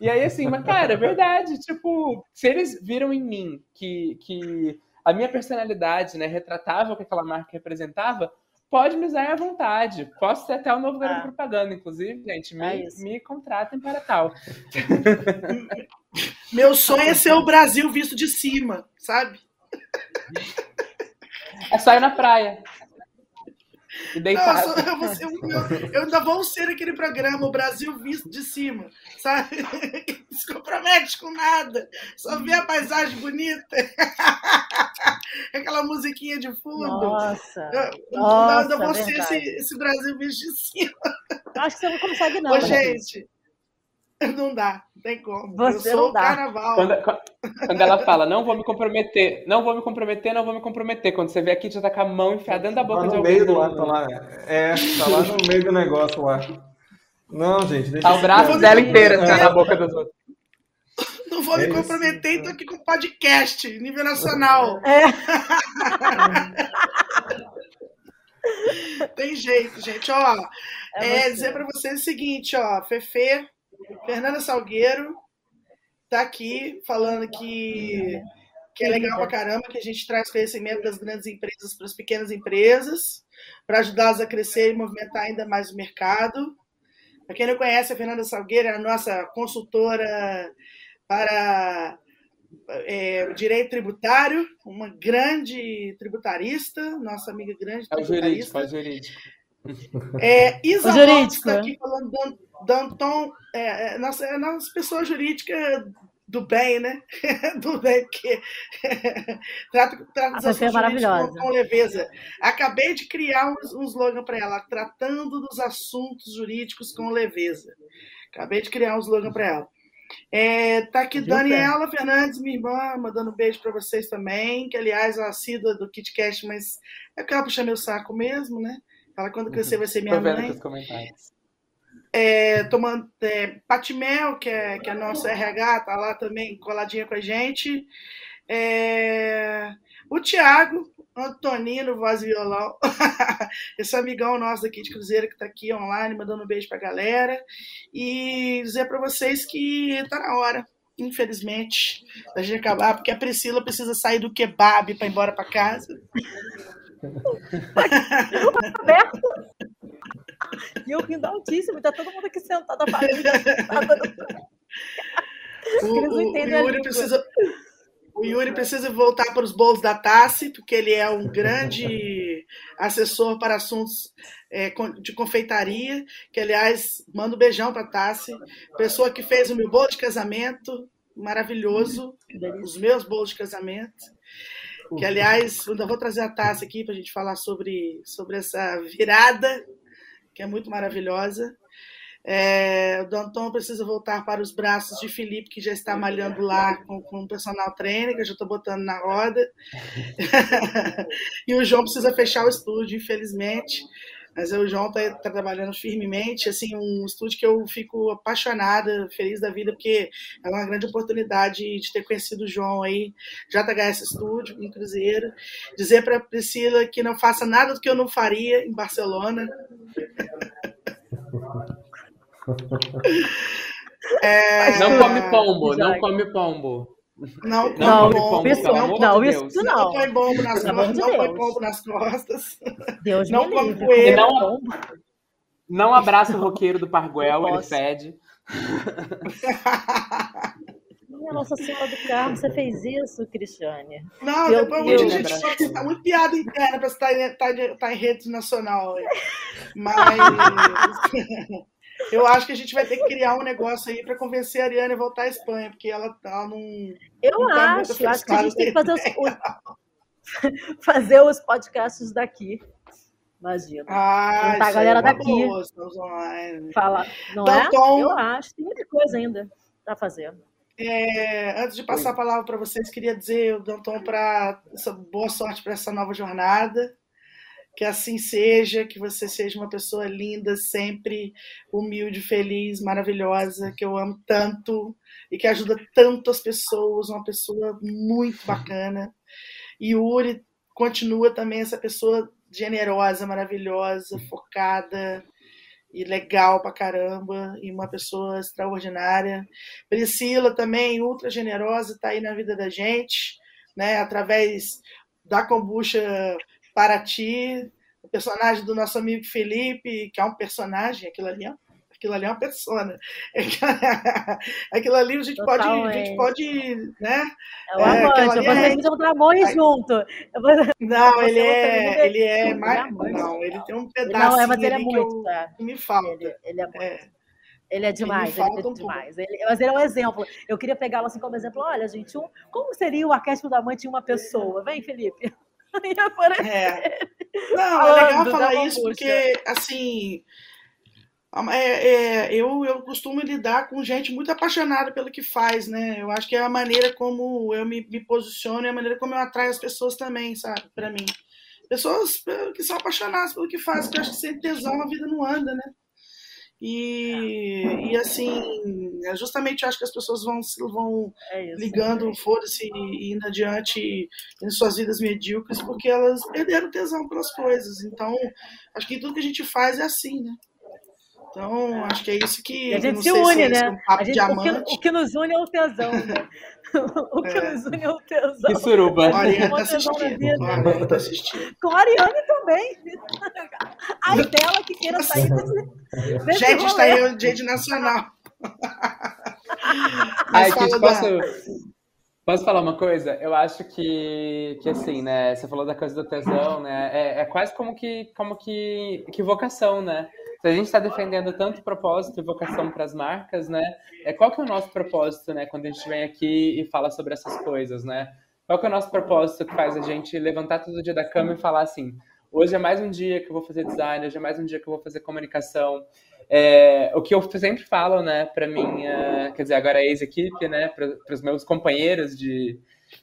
E aí, assim, mas, cara, é verdade. Tipo, se eles viram em mim que, que a minha personalidade, né, retratava o que aquela marca representava, pode me usar à vontade. Posso ser até o novo garoto ah. propaganda, inclusive, gente. Me, é me contratem para tal. Meu sonho é ser o Brasil visto de cima, sabe? É só ir na praia. E deitado. Não, eu, eu, eu, ainda vou ser aquele programa, o Brasil visto de cima, sabe? Não se compromete com nada, só vê a paisagem bonita. Aquela musiquinha de fundo. Nossa. Eu, nossa, ainda vou ser esse, esse, Brasil visto de cima. Eu acho que você não consegue, não. Ô, gente. Não dá, não tem como. Você eu sou o carnaval. Quando, quando, ela fala, não vou me comprometer, não vou me comprometer, não vou me comprometer. Quando você vê aqui, já tá com a mão enfiada dentro da boca tá de no meio do lá, tá lá. É, tá lá no meio do negócio lá. Não, gente, deixa Tá o braço dela inteira tá na boca dos outros. Não vou é me comprometer tô aqui com podcast, nível nacional. É. Tem jeito, gente. Ó, é, é dizer para vocês o seguinte, ó, Fefe, Fernanda Salgueiro tá aqui falando que, que é legal pra caramba que a gente traz conhecimento das grandes empresas para as pequenas empresas, para ajudá-las a crescer e movimentar ainda mais o mercado. Para quem não conhece, a Fernanda Salgueiro é a nossa consultora para é, direito tributário, uma grande tributarista, nossa amiga grande é tributarista. É o jurídico, é Isa está aqui falando Danton, é, é, nossa, é nossa pessoa jurídica do bem, né? do bem, porque trata, trata dos assuntos jurídicos com, com, leveza. Acabei de criar um, um slogan para ela, tratando dos assuntos jurídicos com leveza. Acabei de criar um slogan para ela. É, tá aqui Daniela Fernandes, minha irmã, mandando um beijo para vocês também, que aliás é assídua do KitKat, mas é que ela puxa meu saco mesmo, né? Ela quando crescer vai ser minha Tô mãe. Vendo comentários. É, tomando é, Patimel, que é, que é nosso RH, tá lá também coladinha com a gente. É, o Tiago, Antonino, voz e violão. Esse amigão nosso aqui de Cruzeiro que está aqui online, mandando um beijo para a galera. E dizer para vocês que está na hora, infelizmente, da gente acabar, porque a Priscila precisa sair do kebab para ir embora para casa. E eu rindo altíssimo, está todo mundo aqui sentado, a família O, o, o Yuri precisa o Yuri precisa voltar para os bolos da Tassi, porque ele é um grande assessor para assuntos é, de confeitaria, que, aliás, manda um beijão para a Tassi, pessoa que fez o meu bolo de casamento, maravilhoso, os meus bolos de casamento, que, aliás, ainda vou trazer a Tassi aqui para a gente falar sobre, sobre essa virada, que é muito maravilhosa. É, o Danton precisa voltar para os braços de Felipe, que já está malhando lá com, com o personal trainer, que eu já estou botando na roda. e o João precisa fechar o estúdio, infelizmente. Mas o João está tá trabalhando firmemente, assim, um estúdio que eu fico apaixonada, feliz da vida, porque é uma grande oportunidade de ter conhecido o João aí, JHS Estúdio, em Cruzeiro. Dizer para Priscila que não faça nada do que eu não faria em Barcelona. É... Não come pombo, não come pombo. Não, não, não, não, não, isso Deus. não. Não põe pombo nas costas. Não põe pombo nas costas. Deus não come coelho. Não, não abraça o roqueiro do Parguel, ele fede. Minha Nossa Senhora do Carmo, você fez isso, Cristiane? Não, Meu depois Deus, muita gente fala que você tá muito piada interna para você estar tá, tá, tá, em rede nacional. Mas eu acho que a gente vai ter que criar um negócio aí para convencer a Ariane a voltar à Espanha, porque ela, ela não. Eu não tá acho, acho que a gente tem que fazer os, fazer os podcasts daqui. Imagina. Ah, tá a galera daqui. Fala, não então, é? Tom... Eu acho, tem muita coisa ainda para fazer. É, antes de passar a palavra para vocês, queria dizer, Danton, para boa sorte para essa nova jornada. Que assim seja, que você seja uma pessoa linda, sempre humilde, feliz, maravilhosa, que eu amo tanto e que ajuda tanto as pessoas, uma pessoa muito bacana. E o Uri continua também essa pessoa generosa, maravilhosa, focada, e legal pra caramba, e uma pessoa extraordinária. Priscila também, ultra generosa, está aí na vida da gente, né? Através da kombucha Paraty, o personagem do nosso amigo Felipe, que é um personagem, aquilo ali é aquilo ali é uma persona. Aquilo ali a gente Total, pode, é. a gente pode, né? É o amante, é, vocês é... precisam dar amor junto. Não, ele é, ele é mais, não, ele tem um pedaço não, é, mas ele é muito, eu, tá. que me falta. Ele, ele é, é. Ele é demais, ele, ele é demais. Ele, mas ele é um exemplo. Eu queria pegá-lo assim como exemplo. Olha, gente, um, como seria o arquétipo da mãe de uma pessoa? Vem, Felipe. É. Não, é legal falar isso porque, assim, É, é, eu, eu costumo lidar com gente muito apaixonada pelo que faz, né? Eu acho que é a maneira como eu me, me posiciono e a maneira como eu atraio as pessoas também, sabe? Para mim. Pessoas que são apaixonadas pelo que faz, porque eu acho que sem tesão a vida não anda, né? E, e assim, é justamente eu acho que as pessoas vão, vão é ligando, foda-se, e indo adiante em suas vidas medíocres, porque elas perderam tesão pelas coisas. Então, acho que tudo que a gente faz é assim, né? Então, acho que é isso que. E a gente se une, se é né? Um gente, o, que, o, que, nos une é o tesão, né? o que é. nos une é o tesão. Que suruba. A Ariane tá assistindo. A Ariane tá assistindo. Com a Ariane também. A dela que queira sair desse. desse gente, está aí o Gente Nacional. Ai, Kit, posso, posso falar uma coisa? Eu acho que, que assim, né? Você falou da coisa do tesão, né? É, é quase como que, como que, que vocação, né? se a gente está defendendo tanto propósito e vocação para as marcas, né? É qual que é o nosso propósito, né? Quando a gente vem aqui e fala sobre essas coisas, né? Qual que é o nosso propósito que faz a gente levantar todo dia da cama e falar assim: hoje é mais um dia que eu vou fazer design, hoje é mais um dia que eu vou fazer comunicação. É, o que eu sempre falo, né, para minha, quer dizer, agora é ex-equipe, né, para os meus companheiros de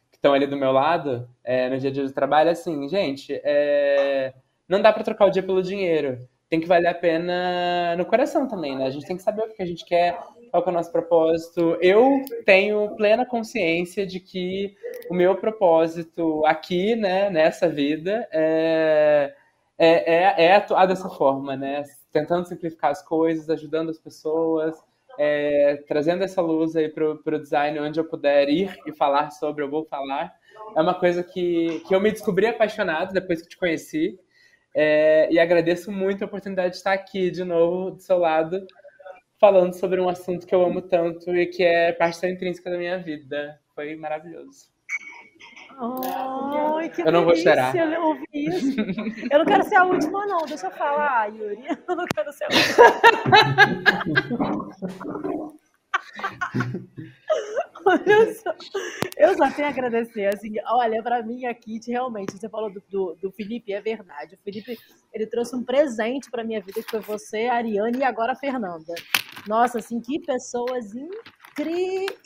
que estão ali do meu lado é, no dia a dia do trabalho, é assim, gente, é, não dá para trocar o dia pelo dinheiro tem que valer a pena no coração também, né? A gente tem que saber o que a gente quer, qual é o nosso propósito. Eu tenho plena consciência de que o meu propósito aqui, né, nessa vida, é, é, é, é atuar dessa forma, né? Tentando simplificar as coisas, ajudando as pessoas, é, trazendo essa luz aí para o design, onde eu puder ir e falar sobre, eu vou falar. É uma coisa que, que eu me descobri apaixonado depois que te conheci. É, e agradeço muito a oportunidade de estar aqui de novo do seu lado, falando sobre um assunto que eu amo tanto e que é parte intrínseca da minha vida. Foi maravilhoso. Oh, que eu não vou chorar. Eu, isso. eu não quero ser a última, não. Deixa eu falar, Yuri. Eu não quero ser a última. olha só. Eu só tenho a agradecer. Assim, olha, para mim, a Kit, realmente, você falou do, do, do, Felipe, é verdade. O Felipe, ele trouxe um presente para minha vida, que foi você, a Ariane e agora a Fernanda. Nossa, assim, que pessoas incríveis,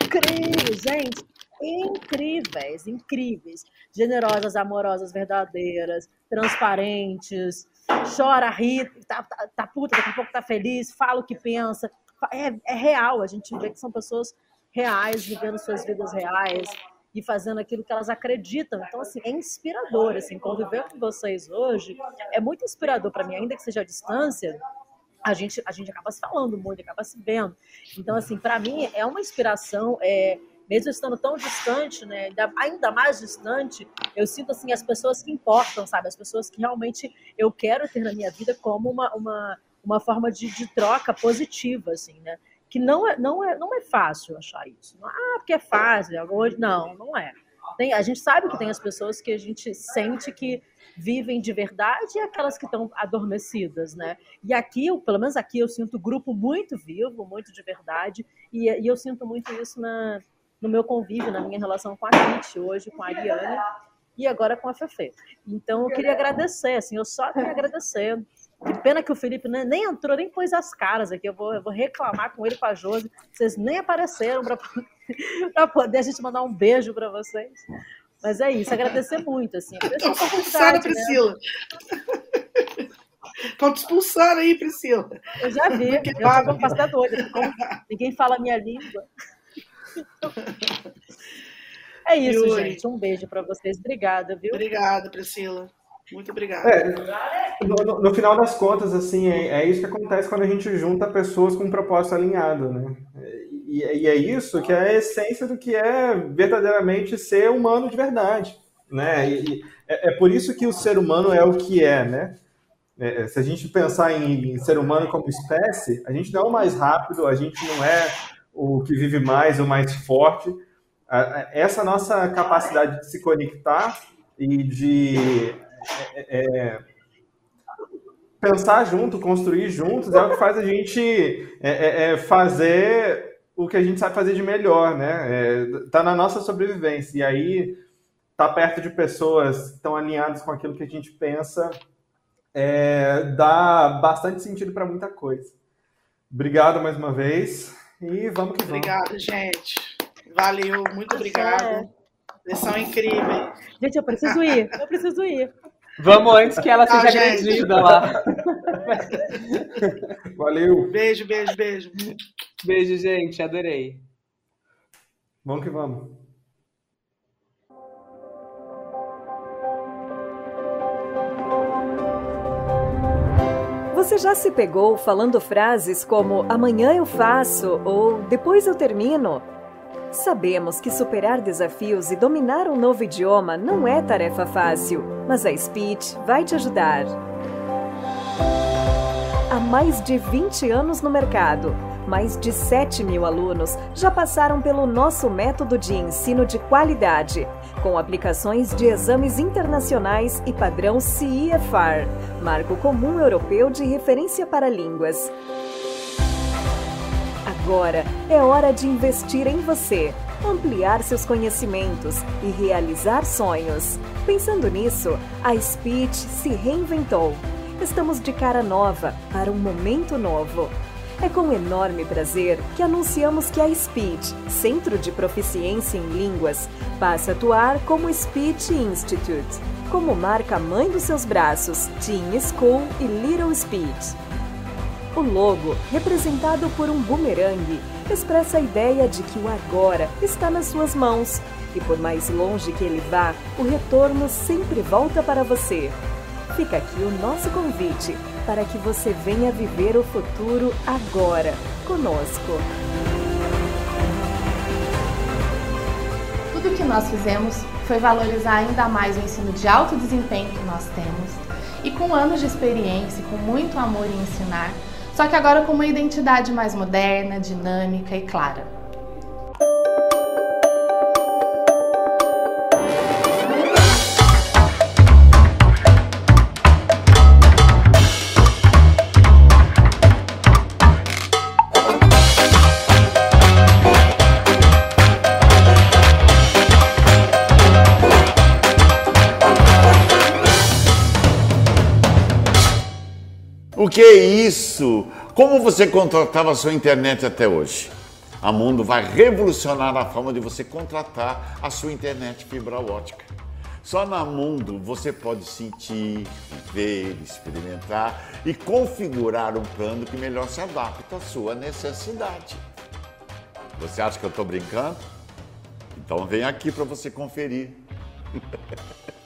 incríveis, gente. Incríveis, incríveis. Generosas, amorosas, verdadeiras, transparentes, chora, ri, tá, tá, tá puta, daqui a pouco tá feliz, fala o que pensa. É, é real, a gente vê que são pessoas reais, vivendo suas vidas reais e fazendo aquilo que elas acreditam. Então, assim, é inspirador, assim, conviver com vocês hoje é muito inspirador para mim, ainda que seja à distância, a gente, a gente acaba se falando muito, acaba se vendo. Então, assim, para mim é uma inspiração, é, mesmo estando tão distante, né, ainda, mais distante, eu sinto, assim, as pessoas que importam, sabe? As pessoas que realmente eu quero ter na minha vida como uma, uma, uma forma de, de troca positiva, assim, né? que não é, não é, não é fácil achar isso. Ah, porque é fácil, hoje não, não é. Tem, a gente sabe que tem as pessoas que a gente sente que vivem de verdade e aquelas que estão adormecidas, né? E aqui, pelo menos aqui, eu sinto o grupo muito vivo, muito de verdade, e, e eu sinto muito isso na, no meu convívio, na minha relação com a Kit, hoje com a Ariane e agora com a Fefe. Então, eu queria agradecer, assim, eu só queria agradecer que pena que o Felipe nem entrou, nem pôs as caras aqui. Eu vou, eu vou reclamar com ele, com a Josi. Vocês nem apareceram para poder a gente mandar um beijo para vocês. Mas é isso, agradecer muito. Assim, Estão expulsando, né? Priscila. Estão te expulsando aí, Priscila. Eu já vi. Eu passar doida. Ninguém fala a minha língua. É isso, gente. Um beijo para vocês. Obrigada, viu? Obrigada, Priscila. Muito obrigada. É, no, no, final das contas, assim, é, é, isso que acontece quando a gente junta pessoas com um propósito alinhado, né? E, e, é isso que é a essência do que é verdadeiramente ser humano de verdade, né? E, é, é, por isso que o ser humano é o que é, né? É, se a gente pensar em, em ser humano como espécie, a gente não é o mais rápido, a gente não é o que vive mais, o mais forte. Essa nossa capacidade de se conectar e de é, é, é, pensar junto, construir juntos, é o que faz a gente é, é, é fazer o que a gente sabe fazer de melhor, né? tá na nossa sobrevivência. E aí, tá perto de pessoas que estão alinhadas com aquilo que a gente pensa dá bastante sentido para muita coisa. Obrigado mais uma vez e vamos que vamos. Obrigada, gente. Valeu, muito obrigada. Vocês são incríveis. Gente, eu preciso ir, eu preciso ir. Vamos antes que ela seja agredida lá. Valeu. Beijo, beijo, beijo. Beijo, gente. Adorei. Vamos que vamos. Você já se pegou falando frases como amanhã eu faço ou depois eu termino? Sabemos que superar desafios e dominar um novo idioma não é tarefa fácil, mas a Speech vai te ajudar. Há mais de 20 anos no mercado, mais de 7 mil alunos já passaram pelo nosso método de ensino de qualidade, com aplicações de exames internacionais e padrão CIFR, Marco Comum Europeu de Referência para Línguas. Agora é hora de investir em você, ampliar seus conhecimentos e realizar sonhos. Pensando nisso, a Speech se reinventou. Estamos de cara nova para um momento novo. É com enorme prazer que anunciamos que a Speech, Centro de Proficiência em Línguas, passa a atuar como Speech Institute, como marca mãe dos seus braços, Teen School e Little Speech. O logo, representado por um bumerangue, expressa a ideia de que o agora está nas suas mãos e por mais longe que ele vá, o retorno sempre volta para você. Fica aqui o nosso convite para que você venha viver o futuro agora, conosco. Tudo que nós fizemos foi valorizar ainda mais o ensino de alto desempenho que nós temos e com anos de experiência, com muito amor em ensinar, só que agora com uma identidade mais moderna, dinâmica e clara. Que isso? Como você contratava a sua internet até hoje? A Mundo vai revolucionar a forma de você contratar a sua internet fibra ótica. Só na Mundo você pode sentir, ver, experimentar e configurar um plano que melhor se adapta à sua necessidade. Você acha que eu estou brincando? Então vem aqui para você conferir.